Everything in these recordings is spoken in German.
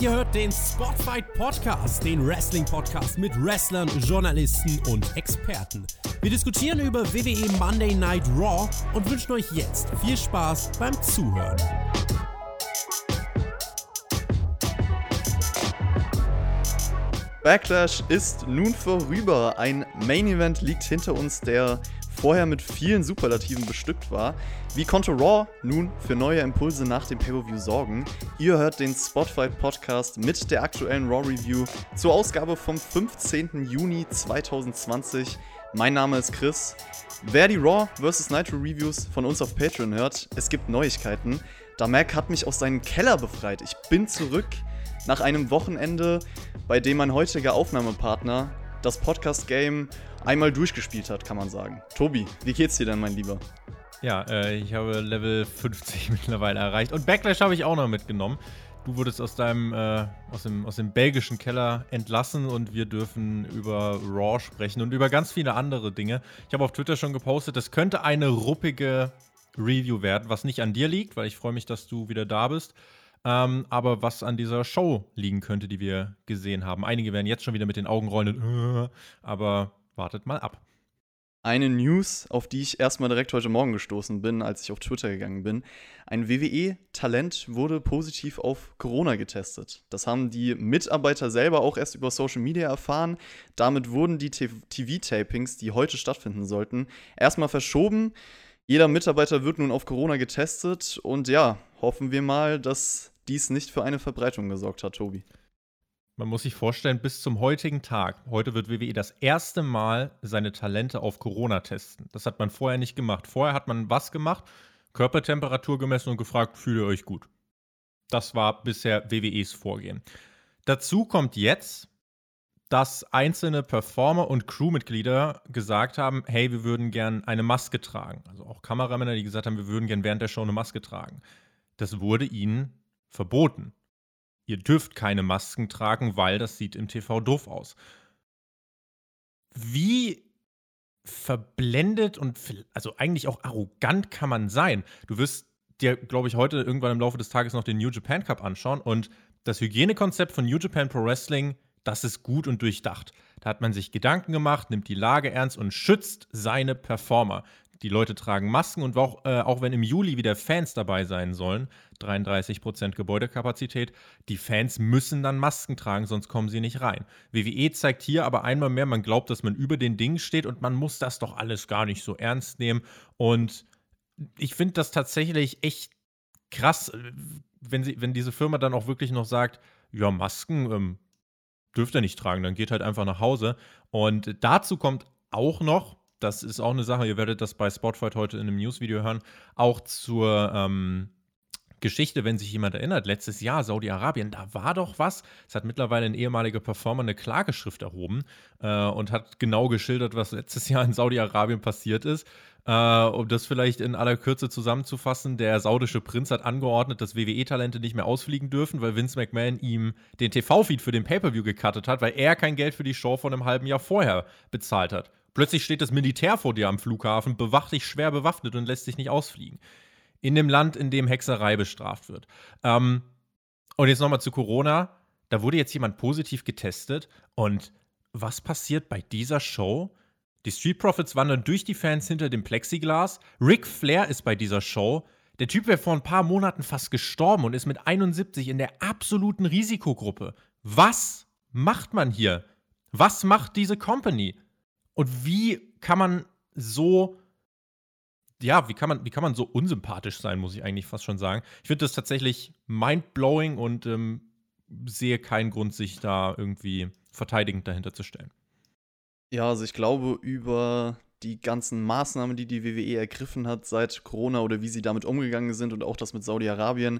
Ihr hört den Spotfight Podcast, den Wrestling Podcast mit Wrestlern, Journalisten und Experten. Wir diskutieren über WWE Monday Night Raw und wünschen euch jetzt viel Spaß beim Zuhören. Backlash ist nun vorüber. Ein Main Event liegt hinter uns, der vorher mit vielen Superlativen bestückt war. Wie konnte Raw nun für neue Impulse nach dem Pay-Per-View sorgen? Ihr hört den Spotlight Podcast mit der aktuellen Raw Review zur Ausgabe vom 15. Juni 2020. Mein Name ist Chris. Wer die Raw vs. Nitro Reviews von uns auf Patreon hört, es gibt Neuigkeiten. Da Mac hat mich aus seinem Keller befreit. Ich bin zurück nach einem Wochenende, bei dem mein heutiger Aufnahmepartner das Podcast-Game einmal durchgespielt hat, kann man sagen. Tobi, wie geht's dir denn, mein Lieber? Ja, äh, ich habe Level 50 mittlerweile erreicht. Und Backlash habe ich auch noch mitgenommen. Du wurdest aus deinem, äh, aus, dem, aus dem belgischen Keller entlassen und wir dürfen über Raw sprechen und über ganz viele andere Dinge. Ich habe auf Twitter schon gepostet, das könnte eine ruppige Review werden, was nicht an dir liegt, weil ich freue mich, dass du wieder da bist. Ähm, aber was an dieser Show liegen könnte, die wir gesehen haben. Einige werden jetzt schon wieder mit den Augen rollen, äh, aber wartet mal ab. Eine News, auf die ich erstmal direkt heute Morgen gestoßen bin, als ich auf Twitter gegangen bin. Ein WWE-Talent wurde positiv auf Corona getestet. Das haben die Mitarbeiter selber auch erst über Social Media erfahren. Damit wurden die TV-Tapings, die heute stattfinden sollten, erstmal verschoben. Jeder Mitarbeiter wird nun auf Corona getestet und ja, hoffen wir mal, dass dies nicht für eine Verbreitung gesorgt hat, Tobi. Man muss sich vorstellen, bis zum heutigen Tag, heute wird WWE das erste Mal seine Talente auf Corona testen. Das hat man vorher nicht gemacht. Vorher hat man was gemacht? Körpertemperatur gemessen und gefragt, fühlt ihr euch gut? Das war bisher WWEs Vorgehen. Dazu kommt jetzt, dass einzelne Performer und Crewmitglieder gesagt haben, hey, wir würden gern eine Maske tragen. Also auch Kameramänner, die gesagt haben, wir würden gern während der Show eine Maske tragen. Das wurde ihnen verboten ihr dürft keine Masken tragen, weil das sieht im TV doof aus. Wie verblendet und also eigentlich auch arrogant kann man sein. Du wirst dir, glaube ich, heute irgendwann im Laufe des Tages noch den New Japan Cup anschauen und das Hygienekonzept von New Japan Pro Wrestling, das ist gut und durchdacht. Da hat man sich Gedanken gemacht, nimmt die Lage ernst und schützt seine Performer. Die Leute tragen Masken und auch, äh, auch wenn im Juli wieder Fans dabei sein sollen, 33% Gebäudekapazität, die Fans müssen dann Masken tragen, sonst kommen sie nicht rein. WWE zeigt hier aber einmal mehr, man glaubt, dass man über den Dingen steht und man muss das doch alles gar nicht so ernst nehmen. Und ich finde das tatsächlich echt krass, wenn, sie, wenn diese Firma dann auch wirklich noch sagt, ja, Masken ähm, dürft ihr nicht tragen, dann geht halt einfach nach Hause. Und dazu kommt auch noch, das ist auch eine Sache, ihr werdet das bei Spotfight heute in einem Newsvideo hören, auch zur ähm, Geschichte, wenn sich jemand erinnert, letztes Jahr Saudi-Arabien, da war doch was. Es hat mittlerweile ein ehemaliger Performer eine Klageschrift erhoben äh, und hat genau geschildert, was letztes Jahr in Saudi-Arabien passiert ist. Äh, um das vielleicht in aller Kürze zusammenzufassen, der saudische Prinz hat angeordnet, dass WWE-Talente nicht mehr ausfliegen dürfen, weil Vince McMahon ihm den TV-Feed für den Pay-Per-View gecuttet hat, weil er kein Geld für die Show von einem halben Jahr vorher bezahlt hat. Plötzlich steht das Militär vor dir am Flughafen, bewacht dich schwer bewaffnet und lässt dich nicht ausfliegen. In dem Land, in dem Hexerei bestraft wird. Ähm, und jetzt nochmal zu Corona. Da wurde jetzt jemand positiv getestet. Und was passiert bei dieser Show? Die Street Profits wandern durch die Fans hinter dem Plexiglas. Ric Flair ist bei dieser Show. Der Typ wäre vor ein paar Monaten fast gestorben und ist mit 71 in der absoluten Risikogruppe. Was macht man hier? Was macht diese Company? Und wie kann man so, ja, wie kann man, wie kann man so unsympathisch sein, muss ich eigentlich fast schon sagen. Ich finde das tatsächlich mindblowing und ähm, sehe keinen Grund, sich da irgendwie verteidigend dahinter zu stellen. Ja, also ich glaube, über die ganzen Maßnahmen, die die WWE ergriffen hat seit Corona oder wie sie damit umgegangen sind und auch das mit Saudi-Arabien,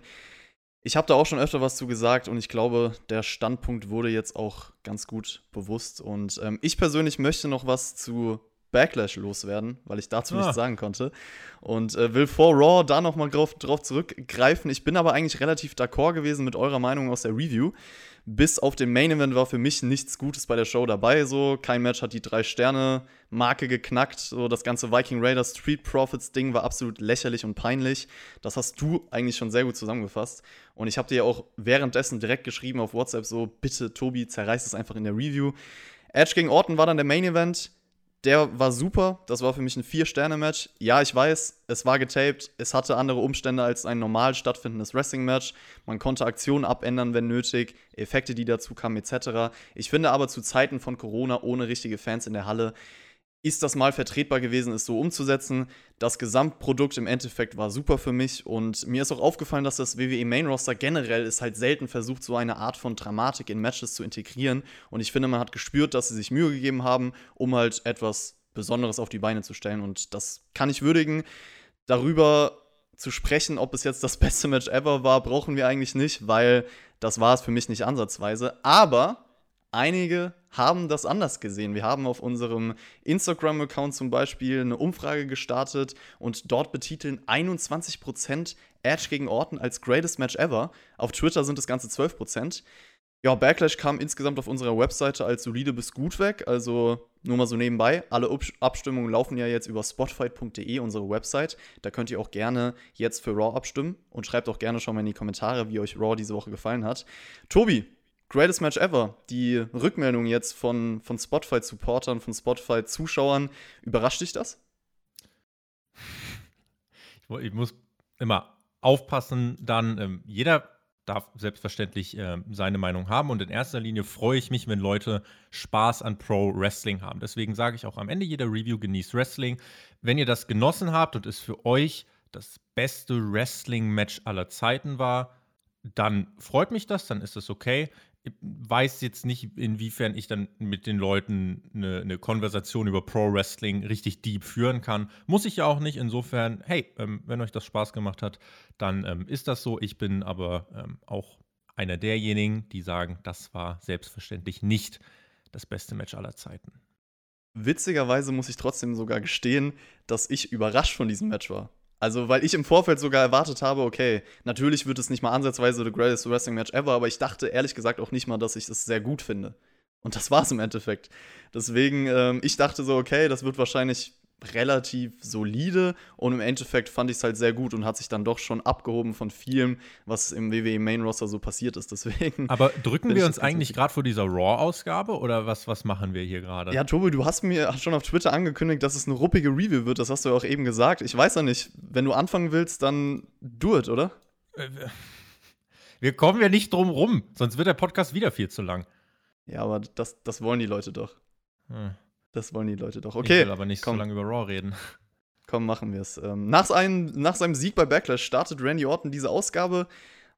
ich habe da auch schon öfter was zu gesagt und ich glaube, der Standpunkt wurde jetzt auch ganz gut bewusst. Und ähm, ich persönlich möchte noch was zu Backlash loswerden, weil ich dazu ah. nichts sagen konnte. Und äh, will vor Raw da nochmal drauf, drauf zurückgreifen. Ich bin aber eigentlich relativ d'accord gewesen mit eurer Meinung aus der Review. Bis auf den Main Event war für mich nichts Gutes bei der Show dabei. So, kein Match hat die drei Sterne Marke geknackt. So, das ganze Viking Raiders Street Profits Ding war absolut lächerlich und peinlich. Das hast du eigentlich schon sehr gut zusammengefasst. Und ich habe dir ja auch währenddessen direkt geschrieben auf WhatsApp so, bitte Tobi, zerreiß es einfach in der Review. Edge gegen Orton war dann der Main Event der war super. Das war für mich ein Vier-Sterne-Match. Ja, ich weiß, es war getaped. Es hatte andere Umstände als ein normal stattfindendes Wrestling-Match. Man konnte Aktionen abändern, wenn nötig, Effekte, die dazu kamen, etc. Ich finde aber zu Zeiten von Corona ohne richtige Fans in der Halle ist das mal vertretbar gewesen, es so umzusetzen. Das Gesamtprodukt im Endeffekt war super für mich und mir ist auch aufgefallen, dass das WWE Main Roster generell ist halt selten versucht, so eine Art von Dramatik in Matches zu integrieren und ich finde, man hat gespürt, dass sie sich Mühe gegeben haben, um halt etwas Besonderes auf die Beine zu stellen und das kann ich würdigen. Darüber zu sprechen, ob es jetzt das beste Match ever war, brauchen wir eigentlich nicht, weil das war es für mich nicht ansatzweise, aber einige haben das anders gesehen. Wir haben auf unserem Instagram-Account zum Beispiel eine Umfrage gestartet und dort betiteln 21% Edge gegen Orton als greatest Match ever. Auf Twitter sind das Ganze 12%. Ja, Backlash kam insgesamt auf unserer Webseite als solide bis gut weg. Also nur mal so nebenbei. Alle Abstimmungen laufen ja jetzt über spotfight.de, unsere Website. Da könnt ihr auch gerne jetzt für Raw abstimmen und schreibt auch gerne schon mal in die Kommentare, wie euch Raw diese Woche gefallen hat. Tobi, Greatest Match ever. Die Rückmeldung jetzt von, von Spotify-Supportern, von Spotify-Zuschauern. Überrascht dich das? Ich, muss immer aufpassen, dann ähm, jeder darf selbstverständlich äh, seine Meinung haben und in erster Linie freue ich mich, wenn Leute Spaß an Pro Wrestling haben. Deswegen sage ich auch am Ende jeder Review genießt Wrestling. Wenn ihr das genossen habt und es für euch das beste Wrestling-Match aller Zeiten war, dann freut mich das, dann ist es okay weiß jetzt nicht, inwiefern ich dann mit den Leuten eine, eine, Konversation über Pro Wrestling richtig deep führen kann. Muss ich ja auch nicht. Insofern, hey, ähm, wenn euch das Spaß gemacht hat, dann ähm, ist das so. Ich bin aber ähm, auch einer derjenigen, die sagen, das war selbstverständlich nicht das beste Match aller Zeiten. Witzigerweise muss ich trotzdem sogar gestehen, dass ich überrascht von diesem Match war. Also, weil ich im Vorfeld sogar erwartet habe, okay, natürlich wird es nicht mal ansatzweise the greatest wrestling match ever, aber ich dachte ehrlich gesagt auch nicht mal, dass ich es sehr gut finde. Und das war es im Endeffekt. Deswegen, ähm, ich dachte so, okay, das wird wahrscheinlich relativ solide und im Endeffekt fand ich es halt sehr gut und hat sich dann doch schon abgehoben von vielem, was im WWE Main Roster so passiert ist. Deswegen. Aber drücken wir uns eigentlich gerade vor dieser Raw-Ausgabe oder was, was machen wir hier gerade? Ja, Tobi, du hast mir schon auf Twitter angekündigt, dass es eine ruppige Review wird. Das hast du ja auch eben gesagt. Ich weiß ja nicht, wenn du anfangen willst, dann do it, oder? Äh, wir kommen ja nicht drum rum, sonst wird der Podcast wieder viel zu lang. Ja, aber das, das wollen die Leute doch. Hm. Das wollen die Leute doch. Okay. Ich will aber nicht komm. so lange über Raw reden. Komm, machen wir es. Ähm, nach, nach seinem Sieg bei Backlash startet Randy Orton diese Ausgabe.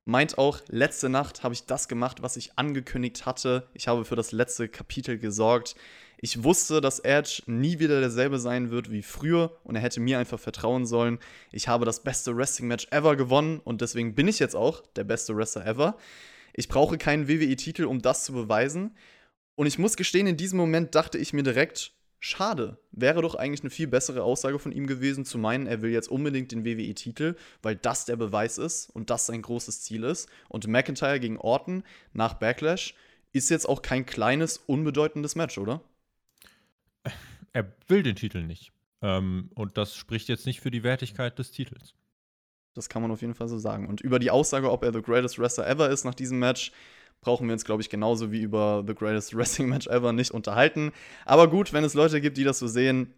Meint auch, letzte Nacht habe ich das gemacht, was ich angekündigt hatte. Ich habe für das letzte Kapitel gesorgt. Ich wusste, dass Edge nie wieder derselbe sein wird wie früher und er hätte mir einfach vertrauen sollen. Ich habe das beste Wrestling-Match ever gewonnen und deswegen bin ich jetzt auch der beste Wrestler ever. Ich brauche keinen WWE-Titel, um das zu beweisen. Und ich muss gestehen, in diesem Moment dachte ich mir direkt, schade. Wäre doch eigentlich eine viel bessere Aussage von ihm gewesen, zu meinen, er will jetzt unbedingt den WWE-Titel, weil das der Beweis ist und das sein großes Ziel ist. Und McIntyre gegen Orton nach Backlash ist jetzt auch kein kleines, unbedeutendes Match, oder? Er will den Titel nicht. Ähm, und das spricht jetzt nicht für die Wertigkeit des Titels. Das kann man auf jeden Fall so sagen. Und über die Aussage, ob er the greatest wrestler ever ist nach diesem Match, brauchen wir uns, glaube ich, genauso wie über The Greatest Wrestling Match Ever nicht unterhalten. Aber gut, wenn es Leute gibt, die das so sehen,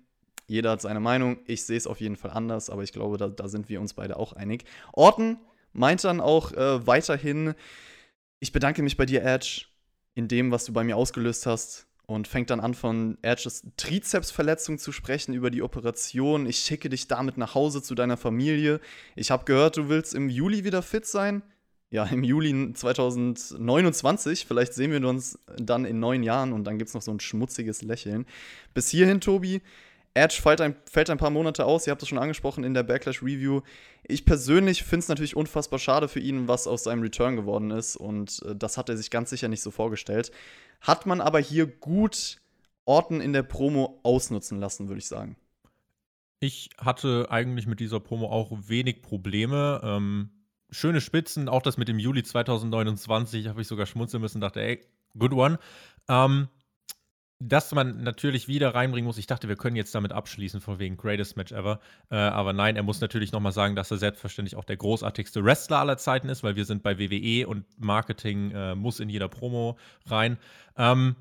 jeder hat seine Meinung. Ich sehe es auf jeden Fall anders, aber ich glaube, da, da, sind wir uns beide auch einig. Orton meint dann auch äh, weiterhin, ich bedanke mich bei dir, Edge, in dem, was du bei mir ausgelöst hast. Und fängt dann an, von Edges Trizepsverletzung zu sprechen, über die Operation. Ich schicke dich damit nach Hause zu deiner Familie. Ich habe gehört, du willst im Juli wieder fit sein ja, im Juli 2029. Vielleicht sehen wir uns dann in neun Jahren und dann gibt es noch so ein schmutziges Lächeln. Bis hierhin, Tobi. Edge fällt ein, fällt ein paar Monate aus, ihr habt das schon angesprochen in der Backlash Review. Ich persönlich finde es natürlich unfassbar schade für ihn, was aus seinem Return geworden ist und äh, das hat er sich ganz sicher nicht so vorgestellt. Hat man aber hier gut Orton in der Promo ausnutzen lassen, würde ich sagen. Ich hatte eigentlich mit dieser Promo auch wenig Probleme. Ähm, schöne Spitzen, auch das mit dem Juli 2029 habe ich sogar schmunzeln müssen, dachte, ey, good one. Ähm, dass man natürlich wieder reinbringen muss. Ich dachte, wir können jetzt damit abschließen, von wegen Greatest Match ever. Äh, aber nein, er muss natürlich nochmal sagen, dass er selbstverständlich auch der großartigste Wrestler aller Zeiten ist, weil wir sind bei WWE und Marketing äh, muss in jeder Promo rein. Ähm,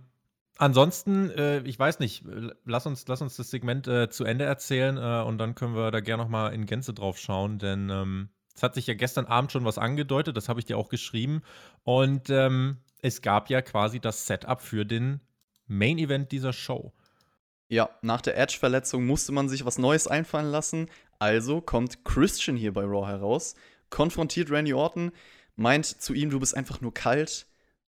ansonsten, äh, ich weiß nicht, lass uns, lass uns das Segment äh, zu Ende erzählen äh, und dann können wir da gerne nochmal in Gänze drauf schauen, denn ähm, es hat sich ja gestern Abend schon was angedeutet, das habe ich dir auch geschrieben. Und ähm, es gab ja quasi das Setup für den Main Event dieser Show. Ja, nach der Edge-Verletzung musste man sich was Neues einfallen lassen. Also kommt Christian hier bei Raw heraus, konfrontiert Randy Orton, meint zu ihm, du bist einfach nur kalt.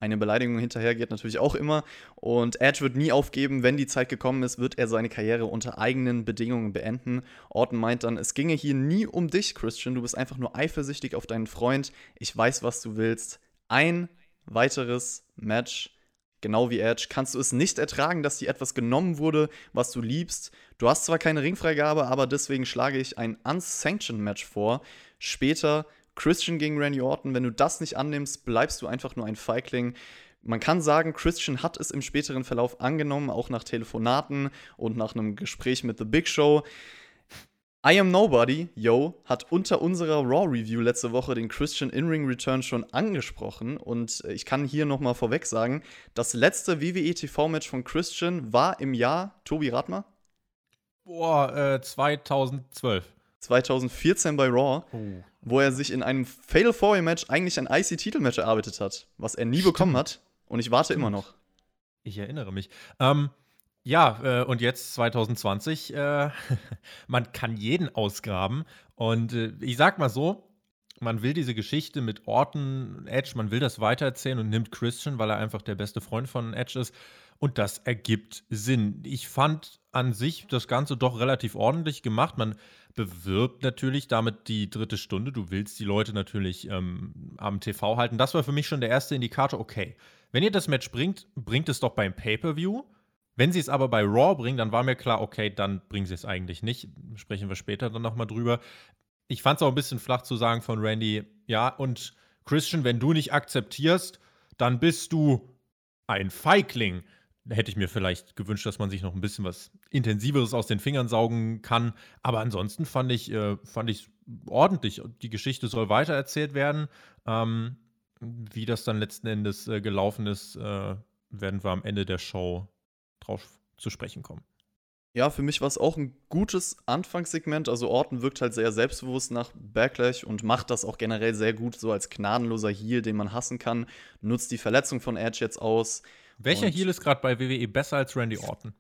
Eine Beleidigung hinterher geht natürlich auch immer. Und Edge wird nie aufgeben. Wenn die Zeit gekommen ist, wird er seine Karriere unter eigenen Bedingungen beenden. Orton meint dann, es ginge hier nie um dich, Christian. Du bist einfach nur eifersüchtig auf deinen Freund. Ich weiß, was du willst. Ein weiteres Match genau wie Edge, kannst du es nicht ertragen, dass dir etwas genommen wurde, was du liebst. Du hast zwar keine Ringfreigabe, aber deswegen schlage ich ein Unsanctioned Match vor. Später Christian gegen Randy Orton. Wenn du das nicht annimmst, bleibst du einfach nur ein Feigling. Man kann sagen, Christian hat es im späteren Verlauf angenommen, auch nach Telefonaten und nach einem Gespräch mit The Big Show. I Am Nobody, yo, hat unter unserer Raw-Review letzte Woche den Christian In-Ring Return schon angesprochen. Und äh, ich kann hier nochmal vorweg sagen, das letzte WWE TV-Match von Christian war im Jahr, Tobi Radmer? Boah, äh, 2012. 2014 bei Raw, oh. wo er sich in einem Fatal 4 Match eigentlich ein IC-Titelmatch erarbeitet hat, was er nie Stimmt. bekommen hat. Und ich warte Stimmt. immer noch. Ich erinnere mich. Ähm, ja, äh, und jetzt 2020, äh, man kann jeden ausgraben. Und äh, ich sag mal so, man will diese Geschichte mit Orton, Edge, man will das weitererzählen und nimmt Christian, weil er einfach der beste Freund von Edge ist. Und das ergibt Sinn. Ich fand an sich das Ganze doch relativ ordentlich gemacht. Man bewirbt natürlich damit die dritte Stunde. Du willst die Leute natürlich ähm, am TV halten. Das war für mich schon der erste Indikator. Okay, wenn ihr das Match bringt, bringt es doch beim Pay-Per-View. Wenn sie es aber bei Raw bringen, dann war mir klar, okay, dann bringen sie es eigentlich nicht. Sprechen wir später dann nochmal drüber. Ich fand es auch ein bisschen flach zu sagen von Randy, ja, und Christian, wenn du nicht akzeptierst, dann bist du ein Feigling. Hätte ich mir vielleicht gewünscht, dass man sich noch ein bisschen was Intensiveres aus den Fingern saugen kann. Aber ansonsten fand ich äh, fand ich ordentlich. Die Geschichte soll weitererzählt werden. Ähm, wie das dann letzten Endes äh, gelaufen ist, äh, werden wir am Ende der Show drauf zu sprechen kommen. Ja, für mich war es auch ein gutes Anfangssegment. Also Orton wirkt halt sehr selbstbewusst nach Backlash und macht das auch generell sehr gut, so als gnadenloser Heal, den man hassen kann. Nutzt die Verletzung von Edge jetzt aus. Welcher Heal ist gerade bei WWE besser als Randy Orton?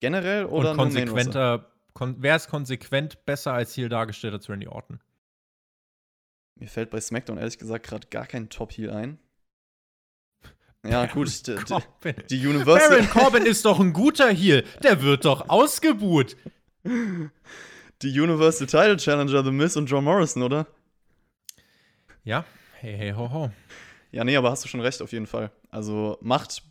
Generell oder und konsequenter? Kon wer ist konsequent besser als Heal dargestellt als Randy Orton? Mir fällt bei SmackDown ehrlich gesagt gerade gar kein Top-Heal ein. Ja, gut. Die, die Universal. Baron Corbin ist doch ein guter Heal. Der wird doch ausgebuht. Die Universal Title Challenger, The Miz und John Morrison, oder? Ja, hey, hey, ho, ho. Ja, nee, aber hast du schon recht, auf jeden Fall. Also macht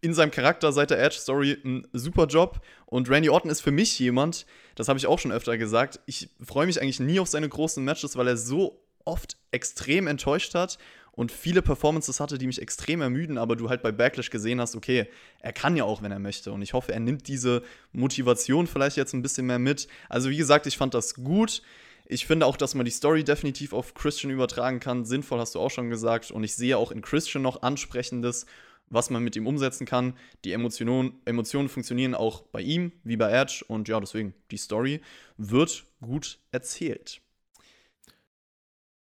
in seinem Charakter seit der Edge-Story einen super Job. Und Randy Orton ist für mich jemand, das habe ich auch schon öfter gesagt, ich freue mich eigentlich nie auf seine großen Matches, weil er so oft extrem enttäuscht hat und viele Performances hatte, die mich extrem ermüden, aber du halt bei Backlash gesehen hast, okay, er kann ja auch, wenn er möchte. Und ich hoffe, er nimmt diese Motivation vielleicht jetzt ein bisschen mehr mit. Also, wie gesagt, ich fand das gut. Ich finde auch, dass man die Story definitiv auf Christian übertragen kann. Sinnvoll hast du auch schon gesagt. Und ich sehe auch in Christian noch Ansprechendes, was man mit ihm umsetzen kann. Die Emotionen, Emotionen funktionieren auch bei ihm, wie bei Edge. Und ja, deswegen, die Story wird gut erzählt.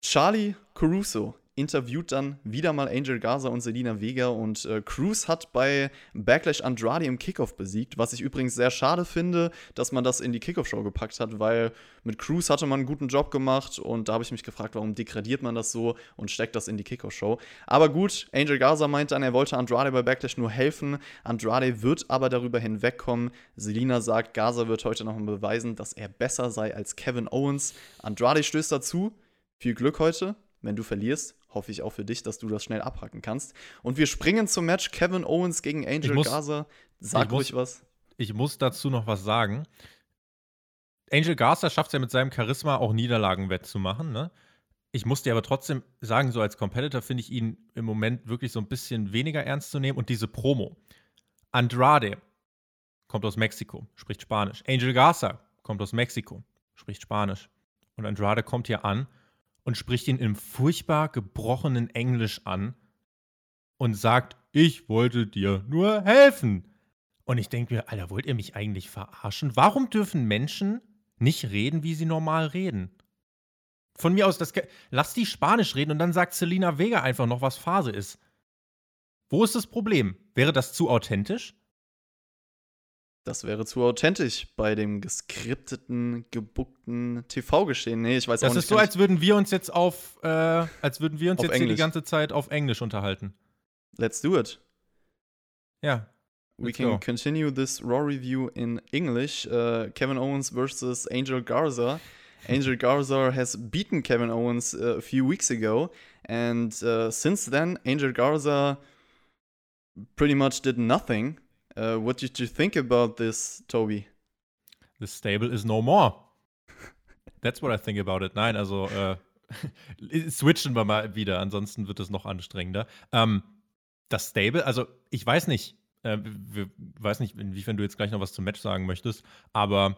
Charlie Caruso interviewt dann wieder mal Angel Gaza und Selina Vega und äh, Cruz hat bei Backlash Andrade im Kickoff besiegt, was ich übrigens sehr schade finde, dass man das in die Kickoff-Show gepackt hat, weil mit Cruz hatte man einen guten Job gemacht und da habe ich mich gefragt, warum degradiert man das so und steckt das in die Kickoff-Show. Aber gut, Angel Gaza meint dann, er wollte Andrade bei Backlash nur helfen. Andrade wird aber darüber hinwegkommen. Selina sagt, Gaza wird heute nochmal beweisen, dass er besser sei als Kevin Owens. Andrade stößt dazu. Viel Glück heute. Wenn du verlierst, hoffe ich auch für dich, dass du das schnell abhacken kannst. Und wir springen zum Match Kevin Owens gegen Angel muss, Gaza. Sag ruhig was. ich muss dazu noch was sagen. Angel Garza schafft es ja mit seinem Charisma auch Niederlagen wettzumachen, ne? Ich muss dir aber trotzdem sagen, so als Competitor finde ich ihn im Moment wirklich so ein bisschen weniger ernst zu nehmen. Und diese Promo. Andrade kommt aus Mexiko, spricht Spanisch. Angel Garza kommt aus Mexiko, spricht Spanisch. Und Andrade kommt hier an und spricht ihn im furchtbar gebrochenen Englisch an und sagt, ich wollte dir nur helfen. Und ich denke mir, Alter, wollt ihr mich eigentlich verarschen? Warum dürfen Menschen nicht reden, wie sie normal reden? Von mir aus, das, lass die Spanisch reden und dann sagt Selina Vega einfach noch, was Phase ist. Wo ist das Problem? Wäre das zu authentisch? Das wäre zu authentisch bei dem geskripteten, gebuckten TV-Geschehen. Nee, ich weiß das auch nicht. Das ist so, als würden wir uns jetzt auf, äh, als würden wir uns jetzt die ganze Zeit auf Englisch unterhalten. Let's do it. Ja. We can go. continue this Raw review in English. Uh, Kevin Owens versus Angel Garza. Angel Garza has beaten Kevin Owens uh, a few weeks ago, and uh, since then, Angel Garza pretty much did nothing. Uh, what did you think about this, Toby? The stable is no more. That's what I think about it. Nein, also äh, switchen wir mal wieder, ansonsten wird es noch anstrengender. Ähm, das Stable, also ich weiß nicht, äh, weiß nicht, inwiefern du jetzt gleich noch was zum Match sagen möchtest, aber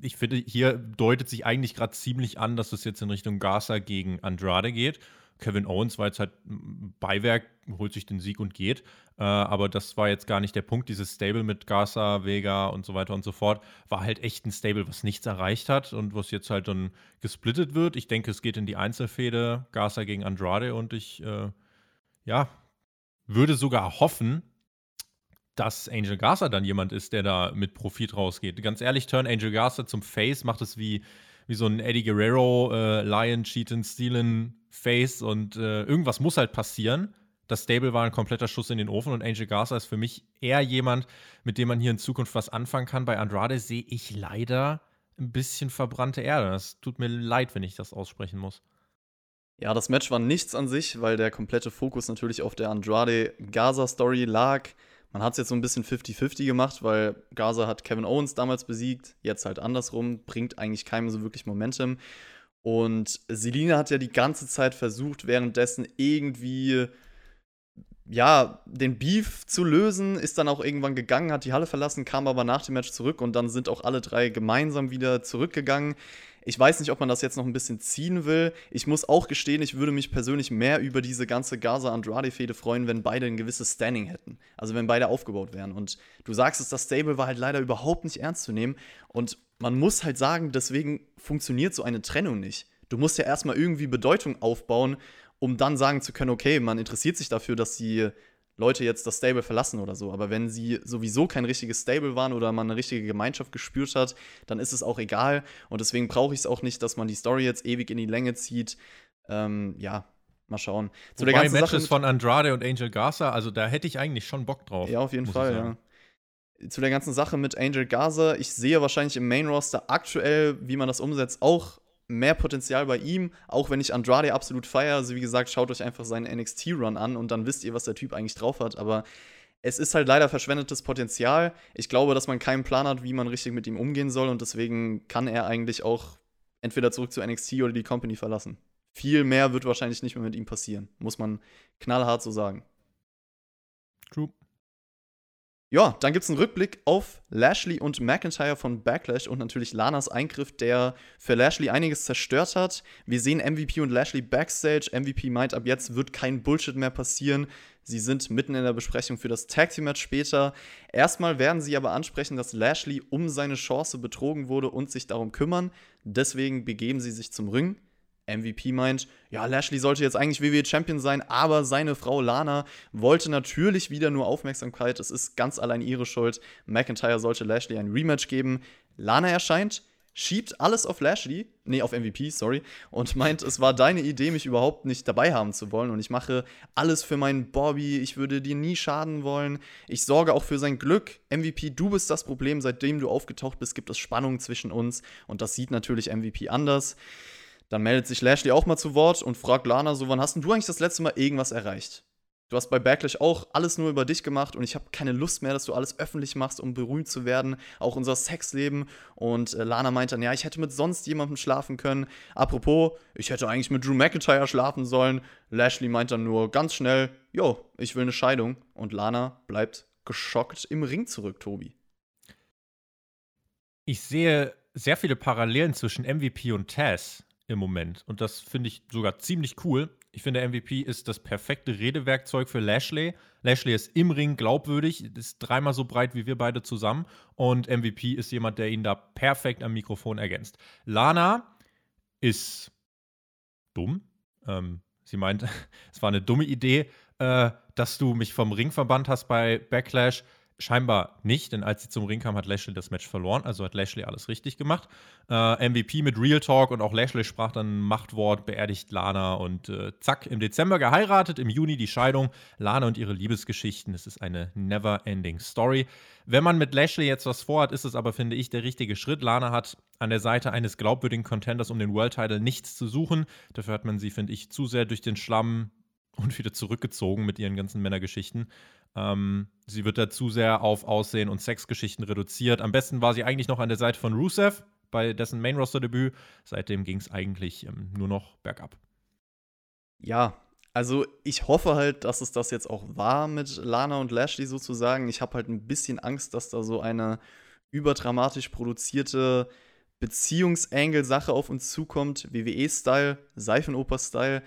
ich finde, hier deutet sich eigentlich gerade ziemlich an, dass es jetzt in Richtung Garza gegen Andrade geht. Kevin Owens war jetzt halt Beiwerk, holt sich den Sieg und geht. Äh, aber das war jetzt gar nicht der Punkt. Dieses Stable mit Garza, Vega und so weiter und so fort war halt echt ein Stable, was nichts erreicht hat und was jetzt halt dann gesplittet wird. Ich denke, es geht in die Einzelfehde Garza gegen Andrade und ich, äh, ja, würde sogar hoffen, dass Angel Garza dann jemand ist, der da mit Profit rausgeht. Ganz ehrlich, turn Angel Garza zum Face, macht es wie, wie so ein Eddie Guerrero, äh, Lion, Cheaten, Stealen Face und äh, irgendwas muss halt passieren. Das Stable war ein kompletter Schuss in den Ofen und Angel Garza ist für mich eher jemand, mit dem man hier in Zukunft was anfangen kann. Bei Andrade sehe ich leider ein bisschen verbrannte Erde. Das tut mir leid, wenn ich das aussprechen muss. Ja, das Match war nichts an sich, weil der komplette Fokus natürlich auf der Andrade-Gaza-Story lag. Man hat es jetzt so ein bisschen 50-50 gemacht, weil Gaza hat Kevin Owens damals besiegt, jetzt halt andersrum, bringt eigentlich keinem so wirklich Momentum. Und Selina hat ja die ganze Zeit versucht, währenddessen irgendwie ja, den Beef zu lösen, ist dann auch irgendwann gegangen, hat die Halle verlassen, kam aber nach dem Match zurück und dann sind auch alle drei gemeinsam wieder zurückgegangen. Ich weiß nicht, ob man das jetzt noch ein bisschen ziehen will. Ich muss auch gestehen, ich würde mich persönlich mehr über diese ganze Gaza-Andrade-Fehde freuen, wenn beide ein gewisses Standing hätten. Also wenn beide aufgebaut wären. Und du sagst es, das Stable war halt leider überhaupt nicht ernst zu nehmen. Und man muss halt sagen, deswegen funktioniert so eine Trennung nicht. Du musst ja erstmal irgendwie Bedeutung aufbauen, um dann sagen zu können, okay, man interessiert sich dafür, dass die Leute jetzt das Stable verlassen oder so. Aber wenn sie sowieso kein richtiges Stable waren oder man eine richtige Gemeinschaft gespürt hat, dann ist es auch egal. Und deswegen brauche ich es auch nicht, dass man die Story jetzt ewig in die Länge zieht. Ähm, ja, mal schauen. Zu Wobei der ganzen Matches Sache von Andrade und Angel Garza, also da hätte ich eigentlich schon Bock drauf. Ja, auf jeden Fall, ja. Zu der ganzen Sache mit Angel Garza, ich sehe wahrscheinlich im Main Roster aktuell, wie man das umsetzt, auch mehr Potenzial bei ihm, auch wenn ich Andrade absolut feiere. Also wie gesagt, schaut euch einfach seinen NXT-Run an und dann wisst ihr, was der Typ eigentlich drauf hat. Aber es ist halt leider verschwendetes Potenzial. Ich glaube, dass man keinen Plan hat, wie man richtig mit ihm umgehen soll und deswegen kann er eigentlich auch entweder zurück zu NXT oder die Company verlassen. Viel mehr wird wahrscheinlich nicht mehr mit ihm passieren, muss man knallhart so sagen. True. Ja, dann gibt es einen Rückblick auf Lashley und McIntyre von Backlash und natürlich Lanas Eingriff, der für Lashley einiges zerstört hat. Wir sehen MVP und Lashley backstage. MVP meint, ab jetzt wird kein Bullshit mehr passieren. Sie sind mitten in der Besprechung für das Tag Team Match später. Erstmal werden sie aber ansprechen, dass Lashley um seine Chance betrogen wurde und sich darum kümmern. Deswegen begeben sie sich zum Ring. MVP meint, ja, Lashley sollte jetzt eigentlich WWE Champion sein, aber seine Frau Lana wollte natürlich wieder nur Aufmerksamkeit. Es ist ganz allein ihre Schuld. McIntyre sollte Lashley ein Rematch geben. Lana erscheint, schiebt alles auf Lashley, nee, auf MVP, sorry, und meint, es war deine Idee, mich überhaupt nicht dabei haben zu wollen und ich mache alles für meinen Bobby, ich würde dir nie schaden wollen. Ich sorge auch für sein Glück. MVP, du bist das Problem, seitdem du aufgetaucht bist, gibt es Spannung zwischen uns und das sieht natürlich MVP anders. Dann meldet sich Lashley auch mal zu Wort und fragt Lana so, wann hast denn du eigentlich das letzte Mal irgendwas erreicht? Du hast bei Backlash auch alles nur über dich gemacht und ich habe keine Lust mehr, dass du alles öffentlich machst, um berühmt zu werden. Auch unser Sexleben. Und äh, Lana meint dann, ja, ich hätte mit sonst jemandem schlafen können. Apropos, ich hätte eigentlich mit Drew McIntyre schlafen sollen. Lashley meint dann nur ganz schnell, jo, ich will eine Scheidung. Und Lana bleibt geschockt im Ring zurück, Tobi. Ich sehe sehr viele Parallelen zwischen MVP und Taz im Moment. Und das finde ich sogar ziemlich cool. Ich finde, MVP ist das perfekte Redewerkzeug für Lashley. Lashley ist im Ring glaubwürdig, ist dreimal so breit wie wir beide zusammen. Und MVP ist jemand, der ihn da perfekt am Mikrofon ergänzt. Lana ist dumm. Ähm, sie meint, es war eine dumme Idee, äh, dass du mich vom Ring verbannt hast bei Backlash. Scheinbar nicht, denn als sie zum Ring kam, hat Lashley das Match verloren. Also hat Lashley alles richtig gemacht. Äh, MVP mit Real Talk und auch Lashley sprach dann Machtwort, beerdigt Lana und äh, zack, im Dezember geheiratet, im Juni die Scheidung. Lana und ihre Liebesgeschichten. Es ist eine never-ending Story. Wenn man mit Lashley jetzt was vorhat, ist es aber, finde ich, der richtige Schritt. Lana hat an der Seite eines glaubwürdigen Contenders um den World Title nichts zu suchen. Dafür hat man sie, finde ich, zu sehr durch den Schlamm und wieder zurückgezogen mit ihren ganzen Männergeschichten. Ähm, sie wird da zu sehr auf Aussehen und Sexgeschichten reduziert. Am besten war sie eigentlich noch an der Seite von Rusev bei dessen Main-Roster-Debüt. Seitdem ging es eigentlich ähm, nur noch bergab. Ja, also ich hoffe halt, dass es das jetzt auch war mit Lana und Lashley sozusagen. Ich habe halt ein bisschen Angst, dass da so eine überdramatisch produzierte Beziehungsangle-Sache auf uns zukommt. WWE-Style, Seifenoper-Style,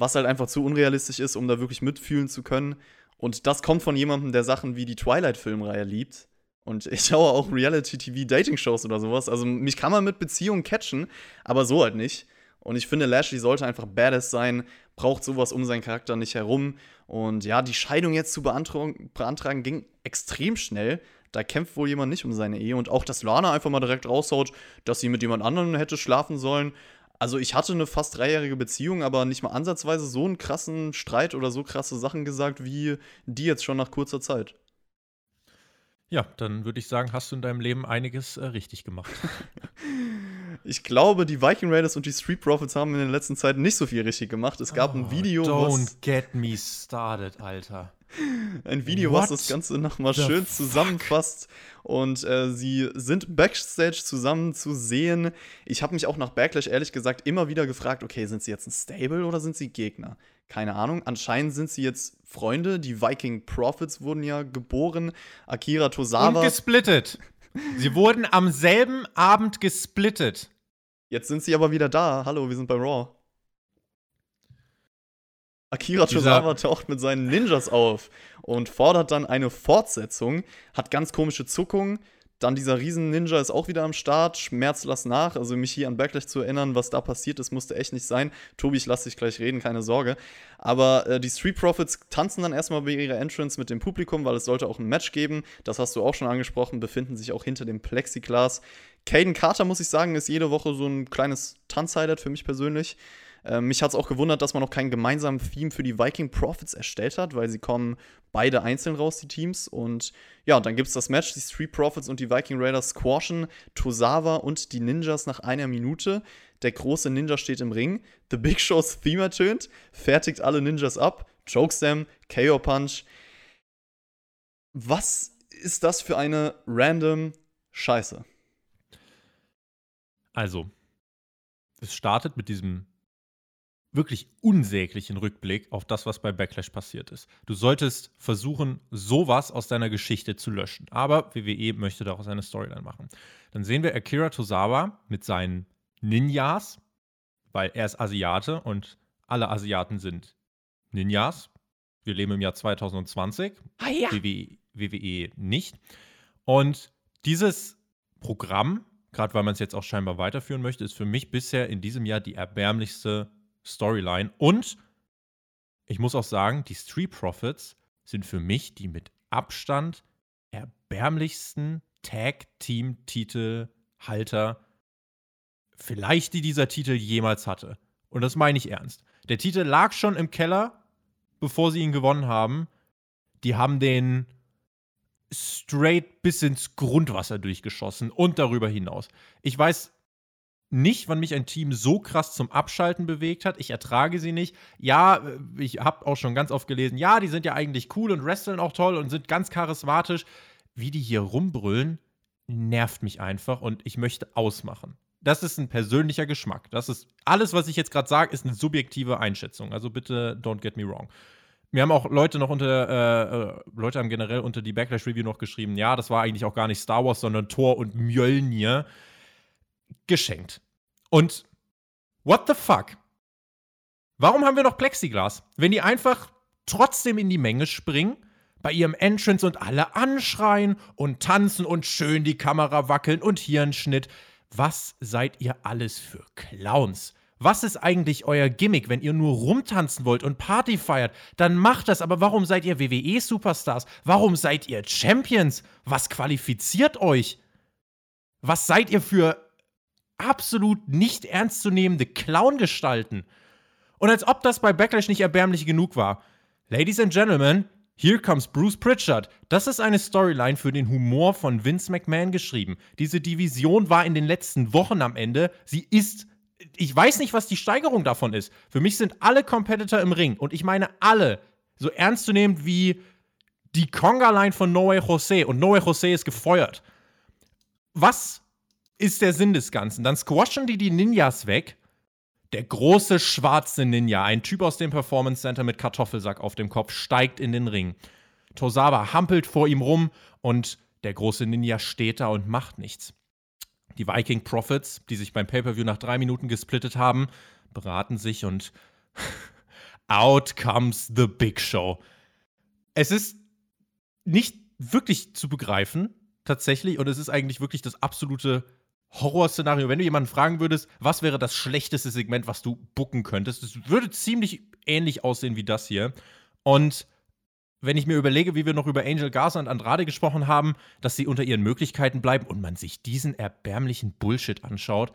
was halt einfach zu unrealistisch ist, um da wirklich mitfühlen zu können. Und das kommt von jemandem, der Sachen wie die Twilight-Filmreihe liebt. Und ich schaue auch Reality-TV-Dating-Shows oder sowas. Also mich kann man mit Beziehungen catchen, aber so halt nicht. Und ich finde, Lashley sollte einfach badass sein, braucht sowas um seinen Charakter nicht herum. Und ja, die Scheidung jetzt zu beantragen, beantragen ging extrem schnell. Da kämpft wohl jemand nicht um seine Ehe. Und auch, dass Lana einfach mal direkt raushaut, dass sie mit jemand anderem hätte schlafen sollen. Also ich hatte eine fast dreijährige Beziehung, aber nicht mal ansatzweise so einen krassen Streit oder so krasse Sachen gesagt wie die jetzt schon nach kurzer Zeit. Ja, dann würde ich sagen, hast du in deinem Leben einiges äh, richtig gemacht. ich glaube, die Viking Raiders und die Street Profits haben in der letzten Zeit nicht so viel richtig gemacht. Es gab oh, ein Video. Don't get me started, Alter. Ein Video, What was das Ganze nochmal schön zusammenfasst. Und äh, sie sind backstage zusammen zu sehen. Ich habe mich auch nach Backlash ehrlich gesagt immer wieder gefragt, okay, sind sie jetzt ein Stable oder sind sie Gegner? Keine Ahnung. Anscheinend sind sie jetzt Freunde. Die Viking Profits wurden ja geboren. Akira Tosawa. Und gesplittet. sie wurden am selben Abend gesplittet. Jetzt sind sie aber wieder da. Hallo, wir sind bei Raw. Akira Tozawa taucht mit seinen Ninjas auf und fordert dann eine Fortsetzung, hat ganz komische Zuckungen. Dann dieser Riesen-Ninja ist auch wieder am Start, schmerzt lass nach. Also mich hier an Backlash zu erinnern, was da passiert ist, musste echt nicht sein. Tobi, ich lasse dich gleich reden, keine Sorge. Aber äh, die Street Profits tanzen dann erstmal bei ihrer Entrance mit dem Publikum, weil es sollte auch ein Match geben. Das hast du auch schon angesprochen, befinden sich auch hinter dem Plexiglas. Caden Carter, muss ich sagen, ist jede Woche so ein kleines Tanzhighlight für mich persönlich. Ähm, mich hat es auch gewundert, dass man noch keinen gemeinsamen Theme für die Viking Profits erstellt hat, weil sie kommen beide einzeln raus, die Teams. Und ja, dann gibt es das Match, die Street Profits und die Viking Raiders squashen Tosawa und die Ninjas nach einer Minute. Der große Ninja steht im Ring. The Big Show's Theme ertönt, fertigt alle Ninjas ab, chokes them, KO Punch. Was ist das für eine random Scheiße? Also, es startet mit diesem wirklich unsäglichen Rückblick auf das, was bei Backlash passiert ist. Du solltest versuchen, sowas aus deiner Geschichte zu löschen. Aber WWE möchte daraus eine Storyline machen. Dann sehen wir Akira Tozawa mit seinen Ninjas, weil er ist Asiate und alle Asiaten sind Ninjas. Wir leben im Jahr 2020. Ah, ja. WWE, WWE nicht. Und dieses Programm, gerade weil man es jetzt auch scheinbar weiterführen möchte, ist für mich bisher in diesem Jahr die erbärmlichste Storyline. Und ich muss auch sagen, die Street Profits sind für mich die mit Abstand erbärmlichsten Tag-Team-Titelhalter, vielleicht die dieser Titel jemals hatte. Und das meine ich ernst. Der Titel lag schon im Keller, bevor sie ihn gewonnen haben. Die haben den straight bis ins Grundwasser durchgeschossen und darüber hinaus. Ich weiß nicht, wann mich ein Team so krass zum Abschalten bewegt hat. Ich ertrage sie nicht. Ja, äh, ich habe auch schon ganz oft gelesen, ja, die sind ja eigentlich cool und wresteln auch toll und sind ganz charismatisch. Wie die hier rumbrüllen, nervt mich einfach und ich möchte ausmachen. Das ist ein persönlicher Geschmack. Das ist alles, was ich jetzt gerade sage, ist eine subjektive Einschätzung. Also bitte don't get me wrong. Mir haben auch Leute noch unter, äh, äh, Leute haben generell unter die Backlash Review noch geschrieben, ja, das war eigentlich auch gar nicht Star Wars, sondern Thor und Mjölnir geschenkt. Und what the fuck? Warum haben wir noch Plexiglas? Wenn die einfach trotzdem in die Menge springen, bei ihrem Entrance und alle anschreien und tanzen und schön die Kamera wackeln und hier ein Schnitt. Was seid ihr alles für Clowns? Was ist eigentlich euer Gimmick, wenn ihr nur rumtanzen wollt und Party feiert? Dann macht das, aber warum seid ihr WWE-Superstars? Warum seid ihr Champions? Was qualifiziert euch? Was seid ihr für absolut nicht ernstzunehmende Clown-Gestalten. Und als ob das bei Backlash nicht erbärmlich genug war. Ladies and Gentlemen, here comes Bruce Pritchard. Das ist eine Storyline für den Humor von Vince McMahon geschrieben. Diese Division war in den letzten Wochen am Ende. Sie ist. Ich weiß nicht, was die Steigerung davon ist. Für mich sind alle Competitor im Ring. Und ich meine alle. So ernst zu nehmen wie die Conga-Line von No Way Jose. Und No Way Jose ist gefeuert. Was ist der Sinn des Ganzen. Dann squashen die die Ninjas weg. Der große schwarze Ninja, ein Typ aus dem Performance Center mit Kartoffelsack auf dem Kopf, steigt in den Ring. Tosawa hampelt vor ihm rum und der große Ninja steht da und macht nichts. Die Viking Prophets, die sich beim Pay-Per-View nach drei Minuten gesplittet haben, beraten sich und out comes the Big Show. Es ist nicht wirklich zu begreifen, tatsächlich, und es ist eigentlich wirklich das absolute Horrorszenario, wenn du jemanden fragen würdest, was wäre das schlechteste Segment, was du bucken könntest, es würde ziemlich ähnlich aussehen wie das hier. Und wenn ich mir überlege, wie wir noch über Angel Garza und Andrade gesprochen haben, dass sie unter ihren Möglichkeiten bleiben und man sich diesen erbärmlichen Bullshit anschaut.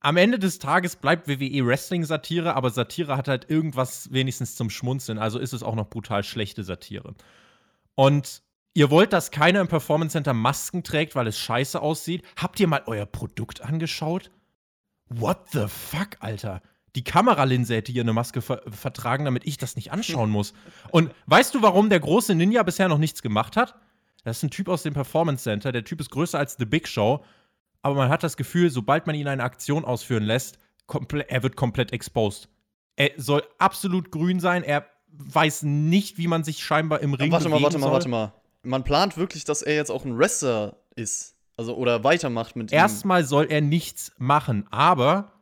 Am Ende des Tages bleibt WWE Wrestling Satire, aber Satire hat halt irgendwas wenigstens zum Schmunzeln, also ist es auch noch brutal schlechte Satire. Und Ihr wollt, dass keiner im Performance Center Masken trägt, weil es scheiße aussieht? Habt ihr mal euer Produkt angeschaut? What the fuck, Alter? Die Kameralinse hätte hier eine Maske ver vertragen, damit ich das nicht anschauen muss. Und weißt du, warum der große Ninja bisher noch nichts gemacht hat? Das ist ein Typ aus dem Performance Center. Der Typ ist größer als The Big Show. Aber man hat das Gefühl, sobald man ihn eine Aktion ausführen lässt, er wird komplett exposed. Er soll absolut grün sein. Er weiß nicht, wie man sich scheinbar im Ring warte mal, warte mal, warte mal man plant wirklich, dass er jetzt auch ein Wrestler ist. Also, oder weitermacht mit ihm. Erstmal soll er nichts machen, aber